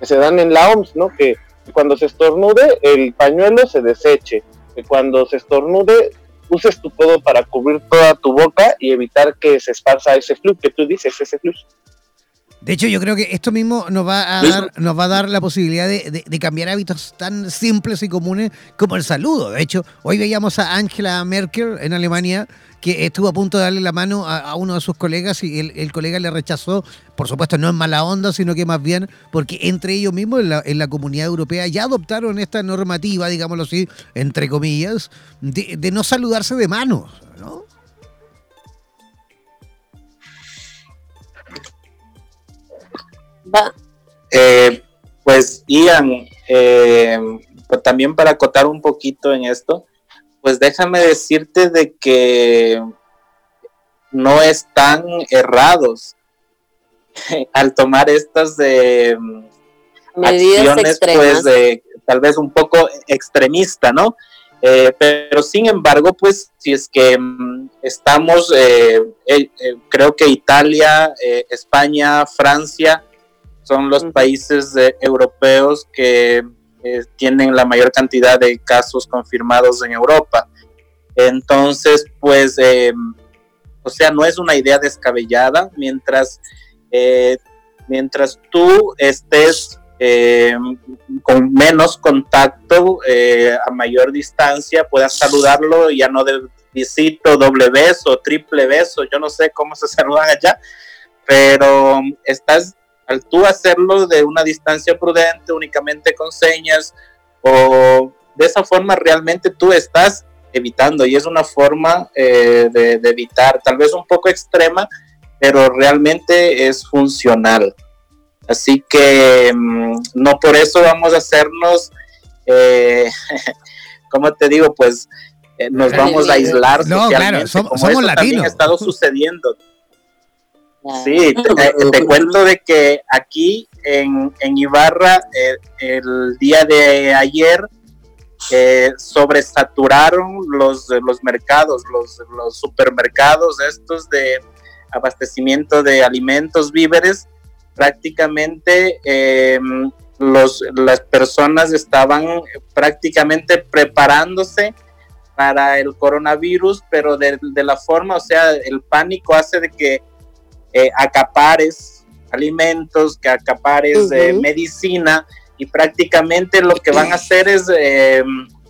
que se dan en la OMS, ¿no? Que cuando se estornude el pañuelo se deseche, que cuando se estornude uses tu codo para cubrir toda tu boca y evitar que se esparza ese flujo que tú dices, ese flujo. De hecho, yo creo que esto mismo nos va a dar, nos va a dar la posibilidad de, cambiar hábitos tan simples y comunes como el saludo. De hecho, hoy veíamos a Angela Merkel en Alemania que estuvo a punto de darle la mano a, uno de sus colegas y el, colega le rechazó. Por supuesto, no en mala onda, sino que más bien porque entre ellos mismos en la, en la comunidad europea ya adoptaron esta normativa, digámoslo así, entre comillas, de, de no saludarse de manos, ¿no? Eh, pues Ian, eh, pues, también para acotar un poquito en esto, pues déjame decirte de que no están errados al tomar estas de mm, acciones, pues de tal vez un poco extremista, ¿no? Eh, pero sin embargo, pues si es que mm, estamos, creo que Italia, España, Francia, son los países europeos que eh, tienen la mayor cantidad de casos confirmados en Europa. Entonces, pues, em, o sea, no es una idea descabellada mientras, eh, mientras tú estés em, con menos contacto eh, a mayor distancia, puedas saludarlo ya no de visito, doble beso, triple beso, yo no sé cómo se saludan allá, pero estás al tú hacerlo de una distancia prudente, únicamente con señas, o de esa forma realmente tú estás evitando y es una forma eh, de, evitar, tal vez un poco extrema, pero realmente es funcional. Así que mm, no por eso vamos a hacernos, eh, como te digo, pues eh, nos vamos a aislar. No, claro, somos, somos latinos. ha estado sucediendo. Sí, te, cuento de que aquí en, Ibarra eh, el día de ayer eh, sobresaturaron los, los mercados, los, los supermercados estos de abastecimiento de alimentos, víveres, prácticamente em, los, las personas estaban prácticamente preparándose para el coronavirus, pero de, de la forma, o sea, el pánico hace de que eh, acapares alimentos, que acapares de medicina y prácticamente lo que van a hacer es eh,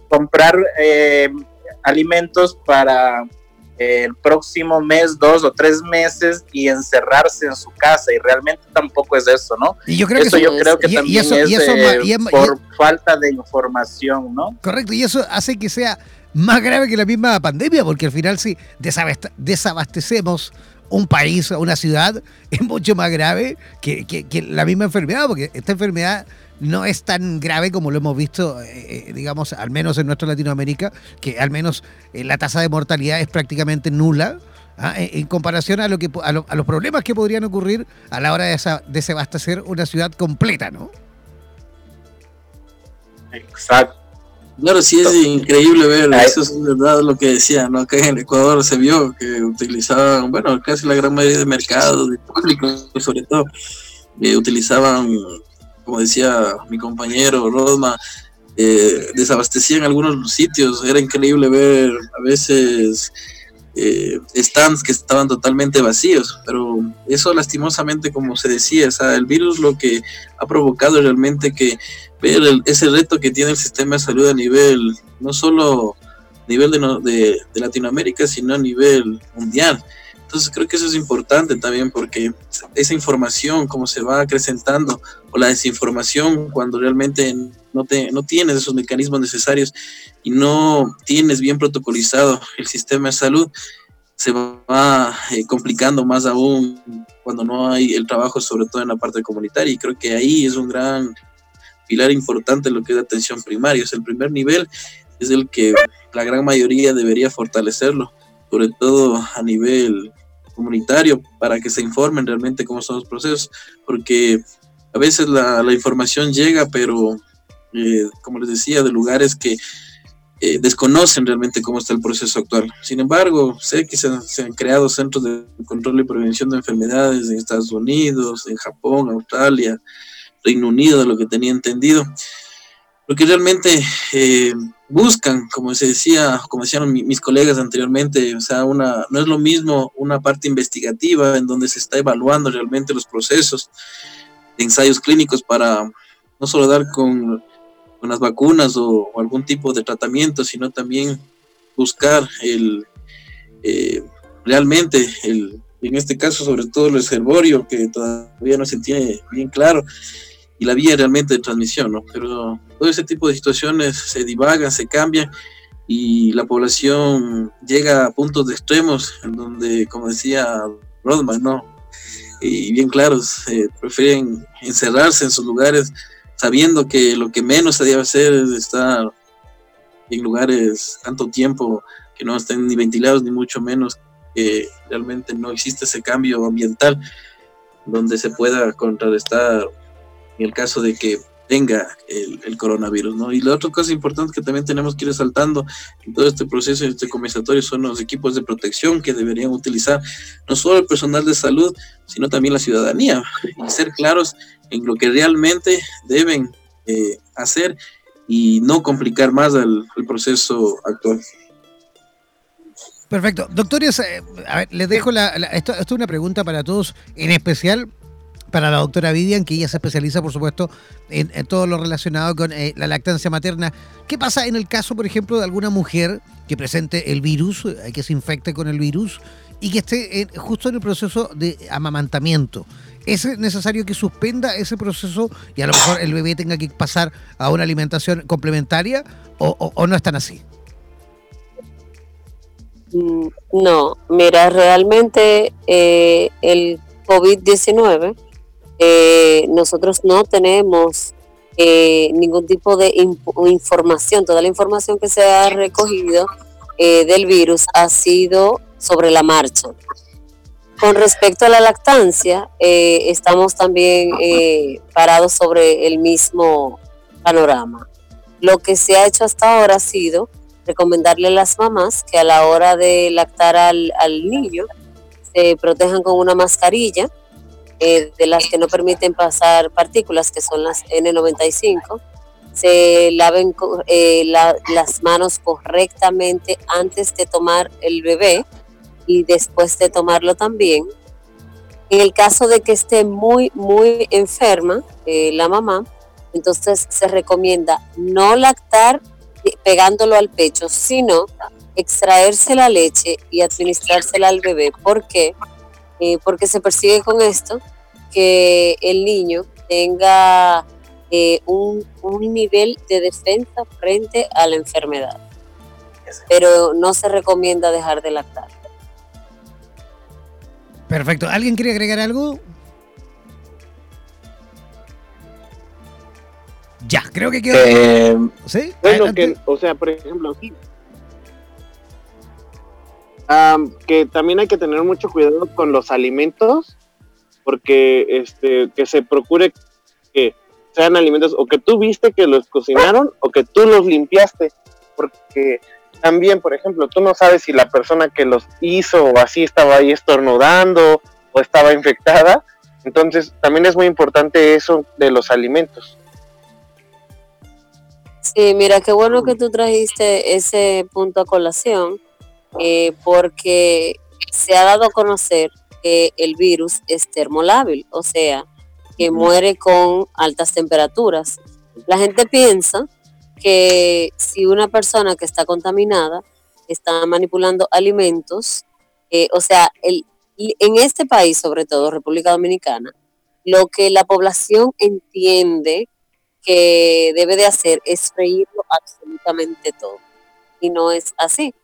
comprar eh, alimentos para el próximo mes, dos o tres meses y encerrarse en su casa y realmente tampoco es eso, ¿no? Y yo creo eso que yo creo que también es por falta de información, ¿no? Correcto, y eso hace que sea más grave que la misma pandemia, porque al final si desabastecemos un país una ciudad es mucho más grave que, la misma enfermedad, porque esta enfermedad no es tan grave como lo hemos visto, eh, eh, digamos, al menos en nuestra Latinoamérica, que al menos eh, la tasa de mortalidad es prácticamente nula. ¿ah? En, comparación a, lo que, a, los problemas que podrían ocurrir a la hora de desabastecer una ciudad completa, ¿no? Exacto. Claro, sí es increíble ver, eso es verdad lo que decía, ¿no? Acá en Ecuador se vio que utilizaban, bueno, casi la gran mayoría de mercados, de públicos sobre todo, eh, utilizaban, como decía mi compañero Rodma, eh, desabastecían algunos sitios, era increíble ver a veces eh, stands que estaban totalmente vacíos, pero eso lastimosamente, como se decía, o el virus lo que ha provocado realmente que ver ese reto que tiene el sistema de salud a nivel, no solo nivel de, de, de Latinoamérica, sino a nivel mundial. Entonces creo que eso es importante también porque esa información, como se va acrecentando, o la desinformación, cuando realmente no, te, no tienes esos mecanismos necesarios y no tienes bien protocolizado el sistema de salud, se va eh, complicando más aún cuando no hay el trabajo, sobre todo en la parte comunitaria. Y creo que ahí es un gran pilar importante lo que es la atención primaria. Es el primer nivel, es el que la gran mayoría debería fortalecerlo, sobre todo a nivel comunitario, para que se informen realmente cómo son los procesos, porque a veces la, la información llega, pero eh, como les decía, de lugares que eh, desconocen realmente cómo está el proceso actual. Sin embargo, sé que se han, creado centros de control y prevención de enfermedades en Estados Unidos, en Japón, Australia, Reino Unido, de lo que tenía entendido. Lo que realmente eh, buscan, como se decía, como decían mis colegas anteriormente, o sea, una, no es lo mismo una parte investigativa en donde se está evaluando realmente los procesos de ensayos clínicos para no solo dar con, con las vacunas o, algún tipo de tratamiento, sino también buscar el eh, realmente el, en este caso sobre todo el reservorio que todavía no se tiene bien claro y la vía realmente de transmisión, ¿no? Pero todo ese tipo de situaciones se divagan, se cambian y la población llega a puntos de extremos en donde, como decía Rodman, ¿no? Y bien claros, prefieren encerrarse en sus lugares sabiendo que lo que menos se debe hacer es estar en lugares tanto tiempo que no estén ni ventilados ni mucho menos que realmente no existe ese cambio ambiental donde se pueda contrarrestar el caso de que tenga el, coronavirus. Y la otra cosa importante que también tenemos que ir resaltando en todo este proceso, en este comensatorio, son los equipos de protección que deberían utilizar no solo el personal de salud, sino también la ciudadanía, y ser claros en lo que realmente deben eh, hacer y no complicar más el, proceso actual. Perfecto. Doctores, eh, a ver, les dejo la, esto, esto, es una pregunta para todos, en especial para la doctora Vivian, que ella se especializa, por supuesto, en, todo lo relacionado con eh, la lactancia materna. ¿Qué pasa en el caso, por ejemplo, de alguna mujer que presente el virus, eh, que se infecte con el virus y que esté justo en el proceso de amamantamiento? ¿Es necesario que suspenda ese proceso y a lo mejor el bebé tenga que pasar a una alimentación complementaria o, no están así? Mm, no, mira, realmente eh, el COVID-19 eh, nosotros no tenemos eh, ningún tipo de información. Toda la información que se ha recogido eh, del virus ha sido sobre la marcha. Con respecto a la lactancia, estamos también parados sobre el mismo panorama. Lo que se ha hecho hasta ahora ha sido recomendarle a las mamás que a la hora de lactar al, al niño se protejan con una mascarilla, eh, de las que no permiten pasar partículas, que son las N95, se laven eh, las manos correctamente antes de tomar el bebé y después de tomarlo también. En el caso de que esté muy, muy enferma eh, la mamá, entonces se recomienda no lactar pegándolo al pecho, sino extraerse la leche y administrársela al bebé. ¿Por qué? Porque se persigue con esto que el niño tenga eh, un, nivel de defensa frente a la enfermedad. Pero no se recomienda dejar de lactar. Perfecto. ¿Alguien quiere agregar algo? Ya, creo que quedó. Eh, ¿Sí? Bueno, que, o sea, por ejemplo, que también hay que tener mucho cuidado con los alimentos porque este, que se procure que sean alimentos o que tú viste que los cocinaron o que tú los limpiaste, porque también, por ejemplo, tú no sabes si la persona que los hizo o así estaba ahí estornudando o estaba infectada, entonces también es muy importante eso de los alimentos. Sí, mira, qué bueno que tú trajiste ese punto a colación, eh, porque se ha dado a conocer que el virus es termolábil, o sea, que muere con altas temperaturas. La gente piensa que si una persona que está contaminada está manipulando alimentos, eh, o sea, el, en este país, sobre todo República Dominicana, lo que la población entiende que debe de hacer es freírlo absolutamente todo. Y no es así.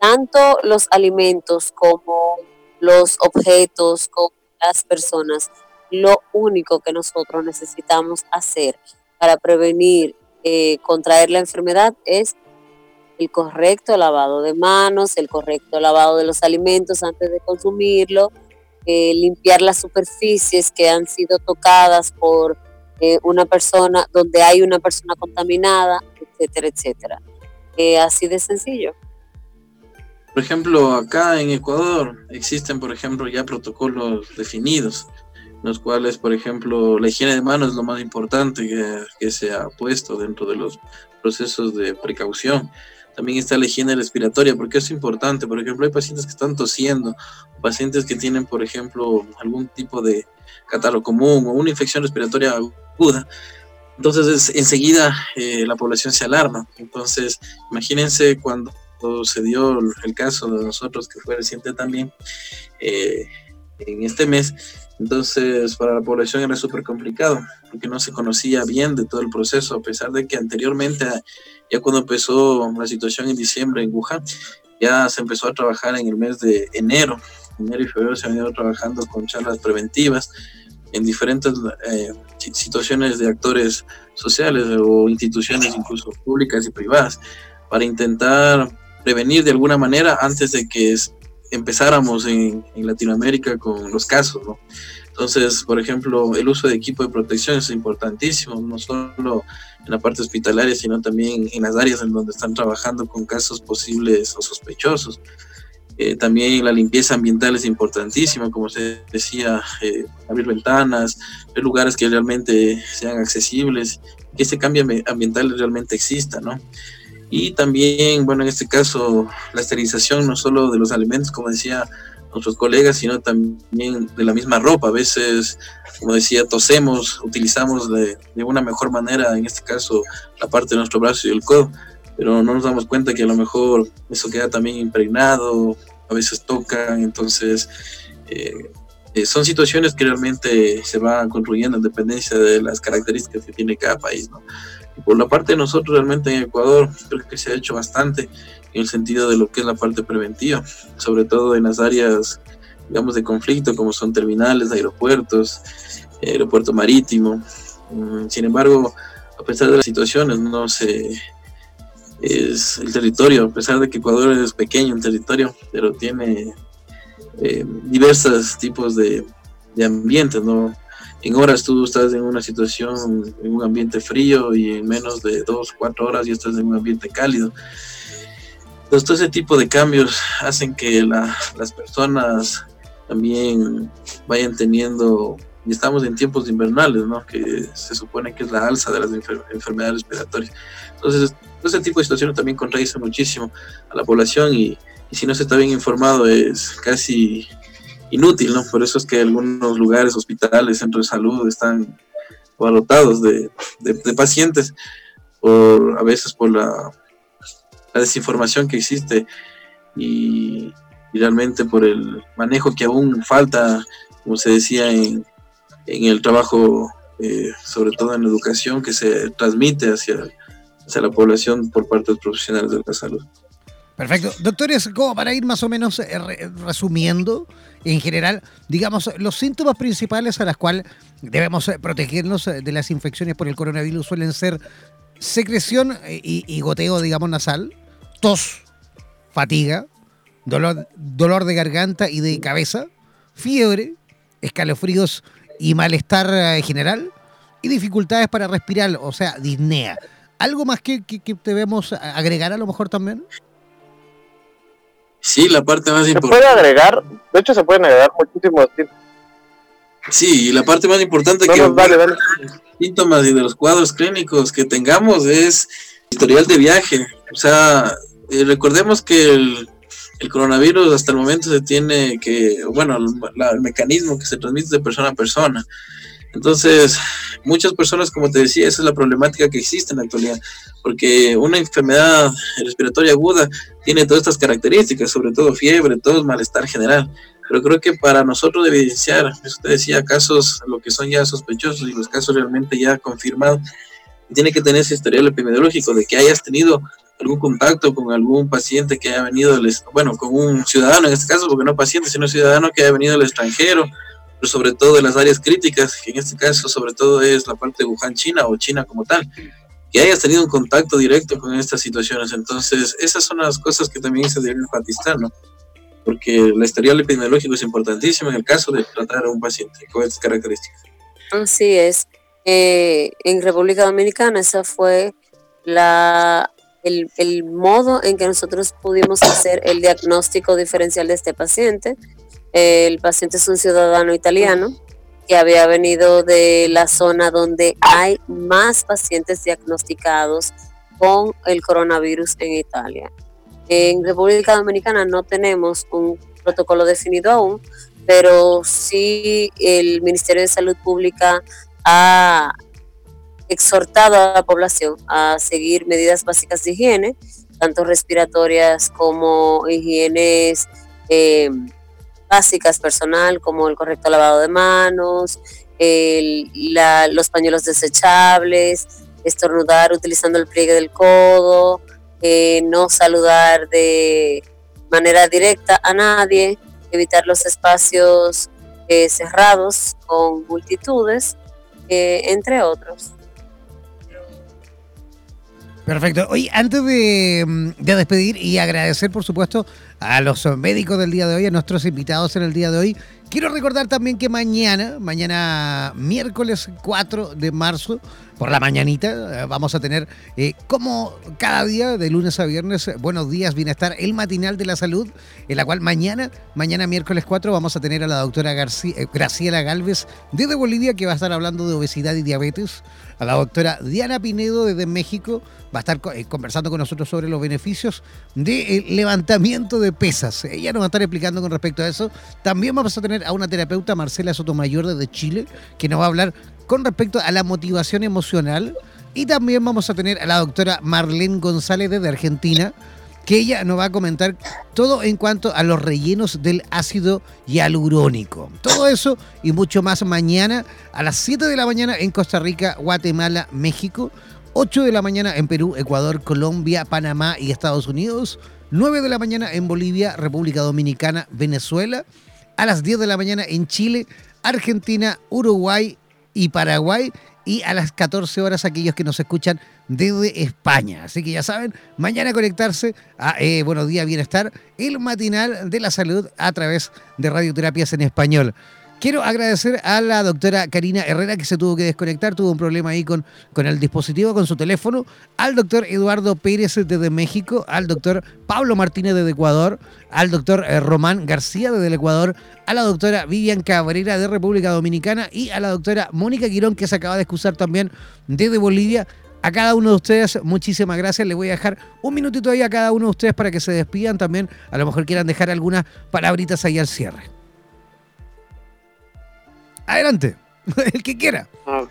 Tanto los alimentos como los objetos, con las personas. Lo único que nosotros necesitamos hacer para prevenir eh, contraer la enfermedad es el correcto lavado de manos, el correcto lavado de los alimentos antes de consumirlo, eh, limpiar las superficies que han sido tocadas por eh, una persona, donde hay una persona contaminada, etcétera, etcétera. así de sencillo. Por ejemplo, acá en Ecuador existen, por ejemplo, ya protocolos definidos los cuales, por ejemplo, la higiene de manos es lo más importante que, se ha puesto dentro de los procesos de precaución. También está la higiene respiratoria, porque es importante. Por ejemplo, hay pacientes que están tosiendo, pacientes que tienen, por ejemplo, algún tipo de catarro común o una infección respiratoria aguda. Entonces, enseguida eh, la población se alarma. Entonces, imagínense cuando se dio el caso de nosotros, que fue reciente también, eh, en este mes, entonces, para la población era súper complicado, porque no se conocía bien de todo el proceso, a pesar de que anteriormente, ya cuando empezó la situación en diciembre en Wuhan, ya se empezó a trabajar en el mes de enero. Enero y febrero se han ido trabajando con charlas preventivas en diferentes eh, situaciones de actores sociales o instituciones incluso públicas y privadas para intentar prevenir de alguna manera antes de que empezáramos en, Latinoamérica con los casos. Entonces, por ejemplo, el uso de equipo de protección es importantísimo, no solo en la parte hospitalaria, sino también en las áreas en donde están trabajando con casos posibles o sospechosos. Eh, también la limpieza ambiental es importantísima, como se decía, eh, abrir ventanas, ver lugares que realmente sean accesibles, que ese cambio ambiental realmente exista, ¿no? Y también, bueno, en este caso, la esterilización no solo de los alimentos, como decía nuestros colegas, sino también de la misma ropa. A veces, como decía, tosemos, utilizamos de, de, una mejor manera, en este caso, la parte de nuestro brazo y el codo, pero no nos damos cuenta que a lo mejor eso queda también impregnado, a veces tocan, entonces eh, eh, son situaciones que realmente se van construyendo en dependencia de las características que tiene cada país. ¿no? Por la parte de nosotros realmente en Ecuador creo que se ha hecho bastante en el sentido de lo que es la parte preventiva, sobre todo en las áreas, digamos, de conflicto como son terminales, aeropuertos, aeropuerto marítimo. Mm, sin embargo, a pesar de las situaciones, no se es el territorio, a pesar de que Ecuador es pequeño en territorio, pero tiene eh, diversos tipos de, de ambientes, ¿no? En horas tú estás en una situación, en un ambiente frío y en menos de dos, cuatro horas ya estás en un ambiente cálido. Entonces, todo ese tipo de cambios hacen que las personas también vayan teniendo, y estamos en tiempos invernales, ¿no? Que se supone que es la alza de las enfermedades respiratorias. Entonces, todo ese tipo de situaciones también contradice muchísimo a la población y, y si no se está bien informado es casi inútil, ¿no? Por eso es que algunos lugares, hospitales, centros de salud están abarrotados de, de, pacientes, por, a veces por la, desinformación que existe y, realmente por el manejo que aún falta, como se decía en, en el trabajo, eh, sobre todo en la educación, que se transmite hacia, hacia la población por parte de los profesionales de la salud. Perfecto. Doctores, como para ir más o menos eh, resumiendo, en general, digamos, los síntomas principales a los cuales debemos eh, protegernos eh, de las infecciones por el coronavirus suelen ser secreción y, goteo, digamos, nasal, tos, fatiga, dolor, dolor de garganta y de cabeza, fiebre, escalofríos y malestar general y dificultades para respirar, o sea, disnea. ¿Algo más que, que debemos agregar a lo mejor también? Sí, la parte más importante. Se puede agregar, de hecho se pueden agregar muchísimos Sí, y la parte más importante que vale, vale. síntomas y de los cuadros clínicos que tengamos es historial de viaje. O sea, eh, recordemos que el, coronavirus hasta el momento se tiene que, bueno, el mecanismo que se transmite de persona a persona. Entonces, muchas personas, como te decía, esa es la problemática que existe en la actualidad, porque una enfermedad respiratoria aguda tiene todas estas características, sobre todo fiebre, todo malestar general. Pero creo que para nosotros evidenciar, usted decía, casos, lo que son ya sospechosos y los casos realmente ya confirmados, tiene que tener ese historial epidemiológico de que hayas tenido algún contacto con algún paciente que haya venido, bueno, con un ciudadano en este caso, porque no paciente, sino ciudadano que haya venido del extranjero, pero sobre todo en las áreas críticas, que en este caso sobre todo es la parte de Wuhan, China o China como tal, que hayas tenido un contacto directo con estas situaciones. Entonces, esas son las cosas que también se deben enfatizar, ¿no? Porque la historial epidemiológico es importantísimo en el caso de tratar a un paciente con estas características. Así es. Eh, en República Dominicana esa fue la, el, el modo en que nosotros pudimos hacer el diagnóstico diferencial de este paciente el paciente es un ciudadano italiano que había venido de la zona donde hay más pacientes diagnosticados con el coronavirus en Italia. En República Dominicana no tenemos un protocolo definido aún, pero sí el Ministerio de Salud Pública ha exhortado a la población a seguir medidas básicas de higiene, tanto respiratorias como higienes eh, básicas personal, como el correcto lavado de manos, los pañuelos desechables, estornudar utilizando el pliegue del codo, eh, no saludar de manera directa a nadie, evitar los espacios eh, cerrados con multitudes, entre otros. Perfecto. Oye, antes mm, de, despedir y agradecer, por supuesto, a los médicos del día de hoy, a nuestros invitados en el día de hoy, quiero recordar también que mañana, mañana miércoles 4 de marzo, por la mañanita. Eh, vamos a tener, eh, como cada día, de lunes a viernes, Buenos Días Bienestar, el matinal de la salud, en la cual mañana, mañana miércoles 4, vamos a tener a la doctora García, eh, Graciela Galvez desde Bolivia, que va a estar hablando de obesidad y diabetes, a la doctora Diana Pinedo desde México, va a estar conversando con nosotros sobre los beneficios del levantamiento de pesas. Ella nos va a estar explicando con respecto a eso. También vamos a tener a una terapeuta, Marcela Sotomayor desde Chile, que nos va a hablar con respecto a la motivación emocional. Y también vamos a tener a la doctora Marlene González de Argentina, que ella nos va a comentar todo en cuanto a los rellenos del ácido hialurónico. Todo eso y mucho más mañana a las 7 de la mañana en Costa Rica, Guatemala, México. 8 de la mañana en Perú, Ecuador, Colombia, Panamá y Estados Unidos. 9 de la mañana en Bolivia, República Dominicana, Venezuela. A las 10 de la mañana en Chile, Argentina, Uruguay, y Paraguay y a las 14 horas aquellos que nos escuchan desde España. Así que ya saben, mañana conectarse a eh, Buenos Días Bienestar, el matinal de la salud a través de radioterapias en español. Quiero agradecer a la doctora Karina Herrera que se tuvo que desconectar, tuvo un problema ahí con, con el dispositivo, con su teléfono, al doctor Eduardo Pérez desde México, al doctor Pablo Martínez desde Ecuador, al doctor eh, Román García desde el Ecuador, a la doctora Vivian Cabrera de República Dominicana y a la doctora Mónica Quirón que se acaba de excusar también desde Bolivia. A cada uno de ustedes, muchísimas gracias. Le voy a dejar un minutito ahí a cada uno de ustedes para que se despidan también. A lo mejor quieran dejar algunas palabritas ahí al cierre. Adelante, el que quiera. Ah.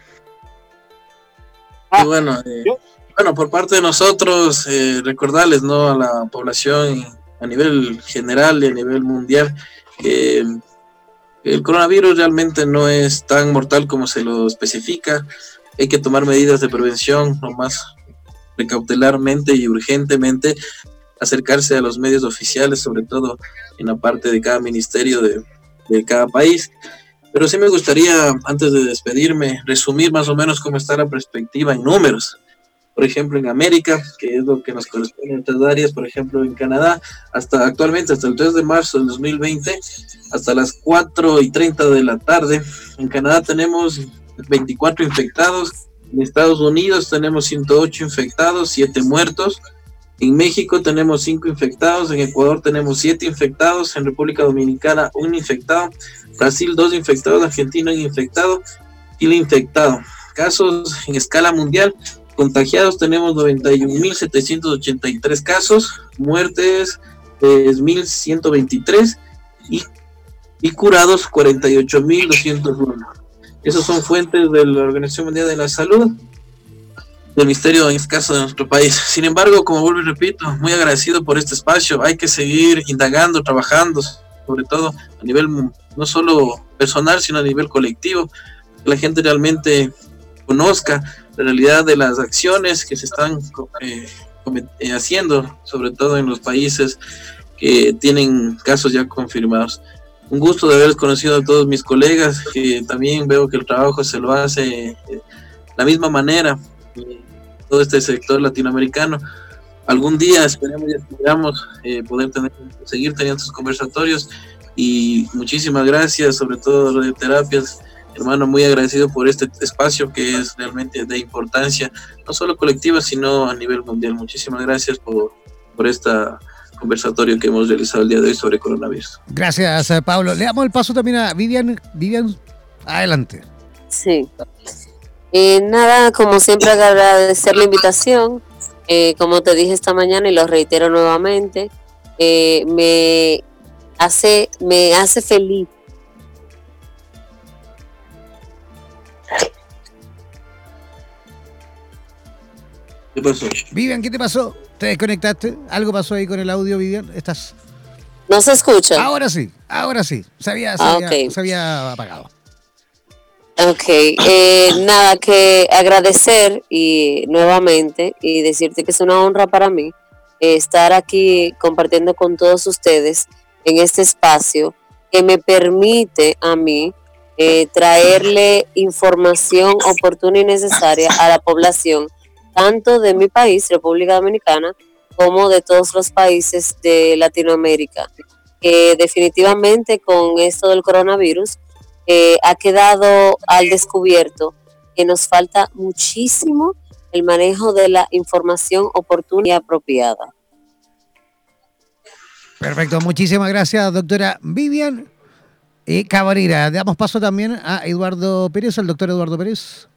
Ah, bueno, eh, bueno, por parte de nosotros, eh, recordarles ¿no? a la población a nivel general y a nivel mundial que el coronavirus realmente no es tan mortal como se lo especifica. Hay que tomar medidas de prevención lo más precautelarmente y urgentemente, acercarse a los medios oficiales, sobre todo en la parte de cada ministerio de, de cada país pero sí me gustaría, antes de despedirme, resumir más o menos cómo está la perspectiva en números. Por ejemplo, en América, que es lo que nos corresponde en otras áreas, por ejemplo, en Canadá, hasta actualmente, hasta el 3 de marzo del 2020, hasta las 4 y 30 de la tarde, en Canadá tenemos 24 infectados, en Estados Unidos tenemos 108 infectados, 7 muertos, en México tenemos 5 infectados, en Ecuador tenemos 7 infectados, en República Dominicana un infectado, Brasil dos infectados, Argentina un infectado, Chile infectado. Casos en escala mundial, contagiados tenemos 91.783 casos, muertes 3.123 y, y curados 48.201. Esos son fuentes de la Organización Mundial de la Salud, del misterio en este caso de nuestro país. Sin embargo, como vuelvo y repito, muy agradecido por este espacio. Hay que seguir indagando, trabajando, sobre todo a nivel no solo personal, sino a nivel colectivo, que la gente realmente conozca la realidad de las acciones que se están eh, eh, haciendo, sobre todo en los países que tienen casos ya confirmados. Un gusto de haber conocido a todos mis colegas, que también veo que el trabajo se lo hace de la misma manera, todo este sector latinoamericano algún día esperemos y esperamos eh, poder tener, seguir teniendo estos conversatorios y muchísimas gracias, sobre todo de terapias, hermano, muy agradecido por este espacio que es realmente de importancia, no solo colectiva, sino a nivel mundial. Muchísimas gracias por, por este conversatorio que hemos realizado el día de hoy sobre coronavirus. Gracias, eh, Pablo. Le damos el paso también a Vivian, Vivian Adelante. Sí. Eh, nada, como siempre agradecer la invitación. Eh, como te dije esta mañana y lo reitero nuevamente, eh, me hace me hace feliz ¿Qué pasó? Vivian, ¿qué te pasó? ¿Te desconectaste? ¿Algo pasó ahí con el audio, Vivian? ¿Estás... No se escucha. Ahora sí, ahora sí. Se había, ah, se había, apagado. Ok, eh, nada que agradecer y nuevamente y decirte que es una honra para mí eh, estar aquí compartiendo con todos ustedes en este espacio que me permite a mí eh, traerle información oportuna y necesaria a la población tanto de mi país, República Dominicana, como de todos los países de Latinoamérica. que definitivamente con esto del coronavirus eh, ha quedado al descubierto que nos falta muchísimo el manejo de la información oportuna y apropiada. Perfecto, muchísimas gracias, doctora Vivian y Cabrera. Damos paso también a Eduardo Pérez, al doctor Eduardo Pérez.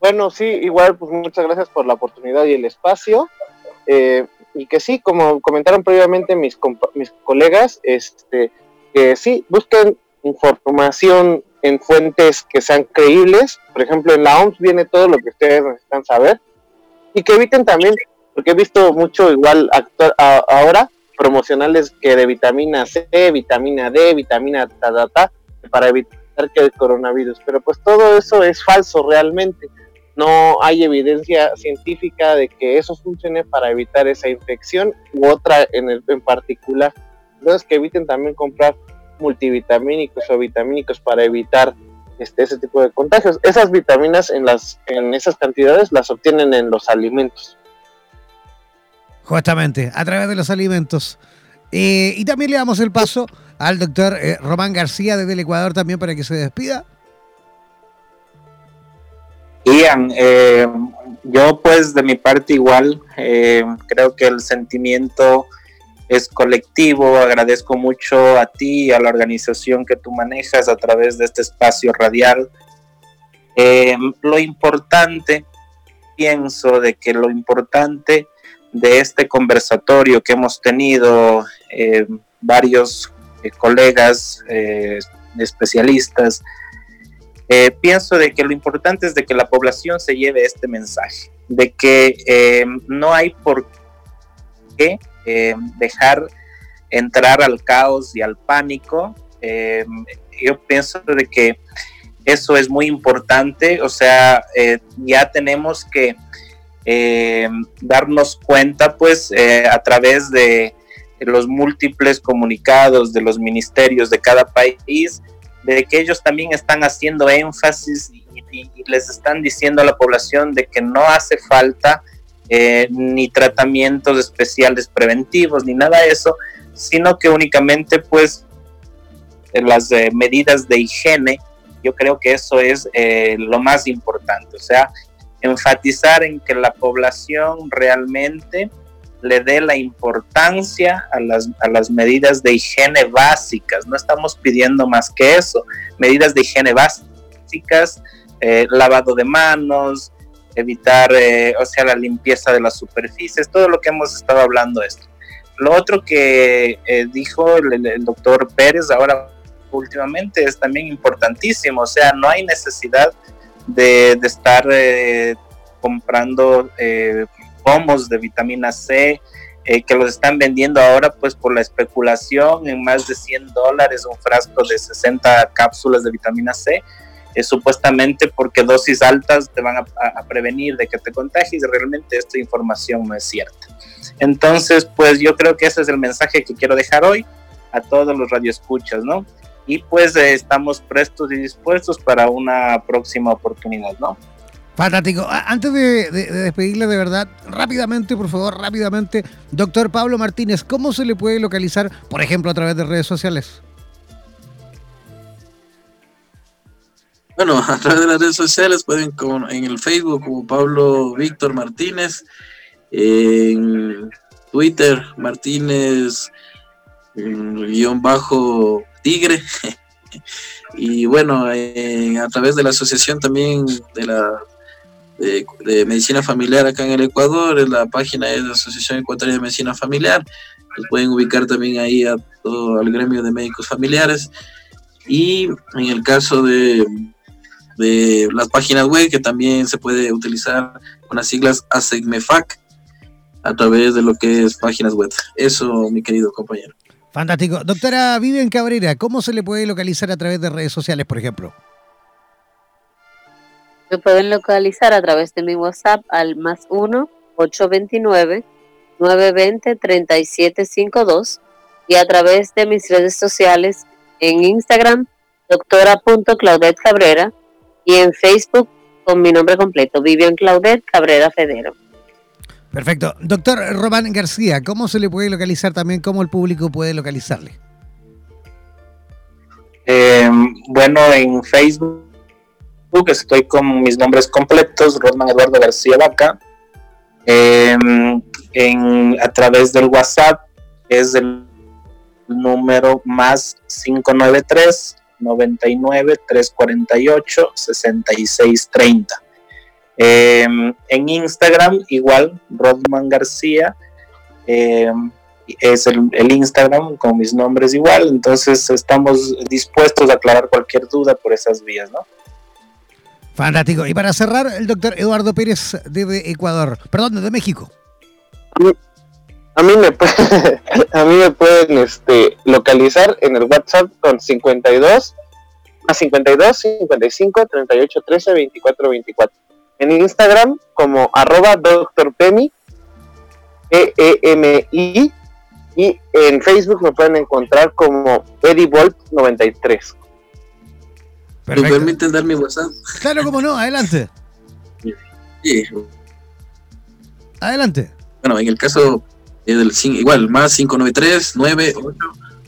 Bueno, sí, igual, pues muchas gracias por la oportunidad y el espacio. Eh, y que sí, como comentaron previamente mis, mis colegas, este, que sí, busquen información en fuentes que sean creíbles. Por ejemplo, en la OMS viene todo lo que ustedes necesitan saber. Y que eviten también, porque he visto mucho igual actuar ahora, promocionales que de vitamina C, vitamina D, vitamina ta, ta, ta, para evitar que el coronavirus. Pero pues todo eso es falso realmente no hay evidencia científica de que eso funcione para evitar esa infección u otra en, el, en particular. Entonces que eviten también comprar multivitamínicos o vitamínicos para evitar este, ese tipo de contagios. Esas vitaminas en, las, en esas cantidades las obtienen en los alimentos. Justamente, a través de los alimentos. Eh, y también le damos el paso al doctor eh, Román García desde el Ecuador también para que se despida. Ian, eh, yo pues de mi parte igual, eh, creo que el sentimiento es colectivo, agradezco mucho a ti y a la organización que tú manejas a través de este espacio radial. Eh, lo importante, pienso de que lo importante de este conversatorio que hemos tenido varios colegas especialistas, eh, pienso de que lo importante es de que la población se lleve este mensaje, de que eh, no hay por qué eh, dejar entrar al caos y al pánico. yo pienso de que eso es muy importante, o sea, ya tenemos que darnos cuenta pues a través de los múltiples comunicados de los ministerios de cada país, de que ellos también están haciendo énfasis y, les están diciendo a la población de que no hace falta eh, ni tratamientos especiales preventivos ni nada de eso, sino que únicamente pues las eh, medidas de higiene, yo creo que eso es eh, lo más importante, o sea, enfatizar en que la población realmente le dé la importancia a las, a las medidas de higiene básicas. No estamos pidiendo más que eso. Medidas de higiene básicas, lavado de manos, evitar, eh, o sea, la limpieza de las superficies, todo lo que hemos estado hablando esto. Lo otro que eh, dijo el, doctor Pérez ahora últimamente es también importantísimo, o sea, no hay necesidad de, estar comprando pomos de vitamina C, eh, que los están vendiendo ahora pues por la especulación en más de 100 dólares un frasco de 60 cápsulas de vitamina C, eh, supuestamente porque dosis altas te van a, prevenir de que te contagies, realmente esta información no es cierta. Entonces, pues yo creo que ese es el mensaje que quiero dejar hoy a todos los radioescuchas, ¿no? Y pues eh, estamos prestos y dispuestos para una próxima oportunidad, ¿no? Fantástico. Antes de, despedirle de verdad, rápidamente, por favor, rápidamente, doctor Pablo Martínez, ¿cómo se le puede localizar, por ejemplo, a través de redes sociales? Bueno, a través de las redes sociales pueden con, en el Facebook como Pablo Víctor Martínez, en Twitter Martínez guion bajo Tigre Y bueno, a través de la asociación también de la de, medicina familiar acá en el Ecuador, la página es la Asociación Ecuatoriana de Medicina Familiar, los pueden ubicar también ahí a todo el gremio de médicos familiares. Y en el caso de, de las páginas web, que también se puede utilizar con las siglas ASEGMEFAC a través de lo que es páginas web. Eso, mi querido compañero. Fantástico. Doctora Vivian Cabrera, ¿cómo se le puede localizar a través de redes sociales, por ejemplo? Me pueden localizar a través de mi WhatsApp al más 1 829 920 3752 y a través de mis redes sociales en Instagram doctora.claudette Cabrera y en Facebook con mi nombre completo, Vivian Claudette Cabrera Federo. Perfecto. Doctor Román García, ¿cómo se le puede localizar también? ¿Cómo el público puede localizarle? Eh, bueno, en Facebook estoy con mis nombres completos, Rodman Eduardo García Vaca. Eh, en, a través del WhatsApp es el número más 593 99 348 6630. Em, en Instagram, igual, Rodman García. Em, es el, Instagram con mis nombres igual, entonces estamos dispuestos a aclarar cualquier duda por esas vías, ¿no? Fantástico. Y para cerrar, el doctor Eduardo Pérez de Ecuador, perdón, de México. A mí, me, a mí me pueden este, localizar en el WhatsApp con 52 a 52 55 38 13 24 24 en Instagram como arroba doctorpemi, E-E-M-I, y en Facebook me pueden encontrar como EddieVolt93. ¿Me permiten dar mi WhatsApp? Claro, como no, adelante. Sí. Adelante. Bueno, en el caso del igual, más 593 98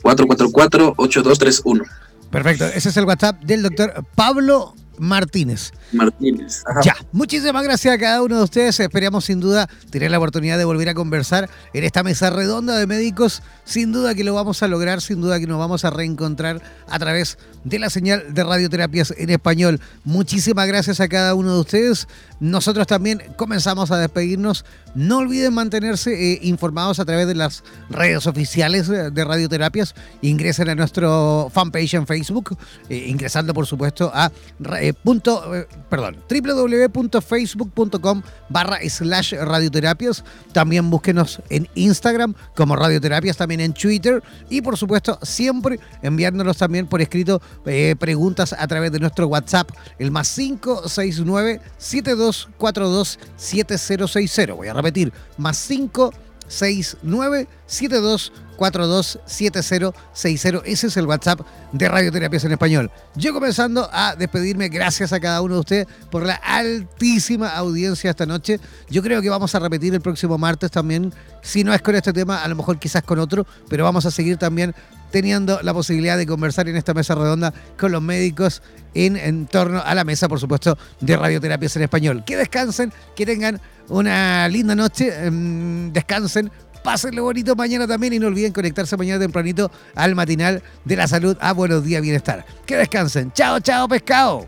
444 8231. Perfecto, ese es el WhatsApp del doctor Pablo Martínez. Martínez. Ya, muchísimas gracias a cada uno de ustedes. Esperamos sin duda tener la oportunidad de volver a conversar en esta mesa redonda de médicos. Sin duda que lo vamos a lograr, sin duda que nos vamos a reencontrar a través de la señal de radioterapias en español. Muchísimas gracias a cada uno de ustedes. Nosotros también comenzamos a despedirnos. No olviden mantenerse eh, informados a través de las redes oficiales eh, de radioterapias. Ingresen a nuestro fanpage en Facebook, eh, ingresando por supuesto a punto, perdón, www.facebook.com barra slash radioterapias. También búsquenos en Instagram como radioterapias, también en Twitter y por supuesto siempre enviándonos también por escrito preguntas a través de nuestro WhatsApp, el más 569 7242 7060. Voy a repetir, más 569 72427060. Ese es el WhatsApp de Radioterapias en Español. Yo comenzando a despedirme, gracias a cada uno de ustedes por la altísima audiencia esta noche. Yo creo que vamos a repetir el próximo martes también, si no es con este tema, a lo mejor quizás con otro, pero vamos a seguir también teniendo la posibilidad de conversar en esta mesa redonda con los médicos en, torno a la mesa, por supuesto, de radioterapias en español. Que descansen, que tengan una linda noche, em, descansen, Pásenlo bonito mañana también y no olviden conectarse mañana tempranito al matinal de la salud a Buenos Días Bienestar. Que descansen. Chao, chao, pescado.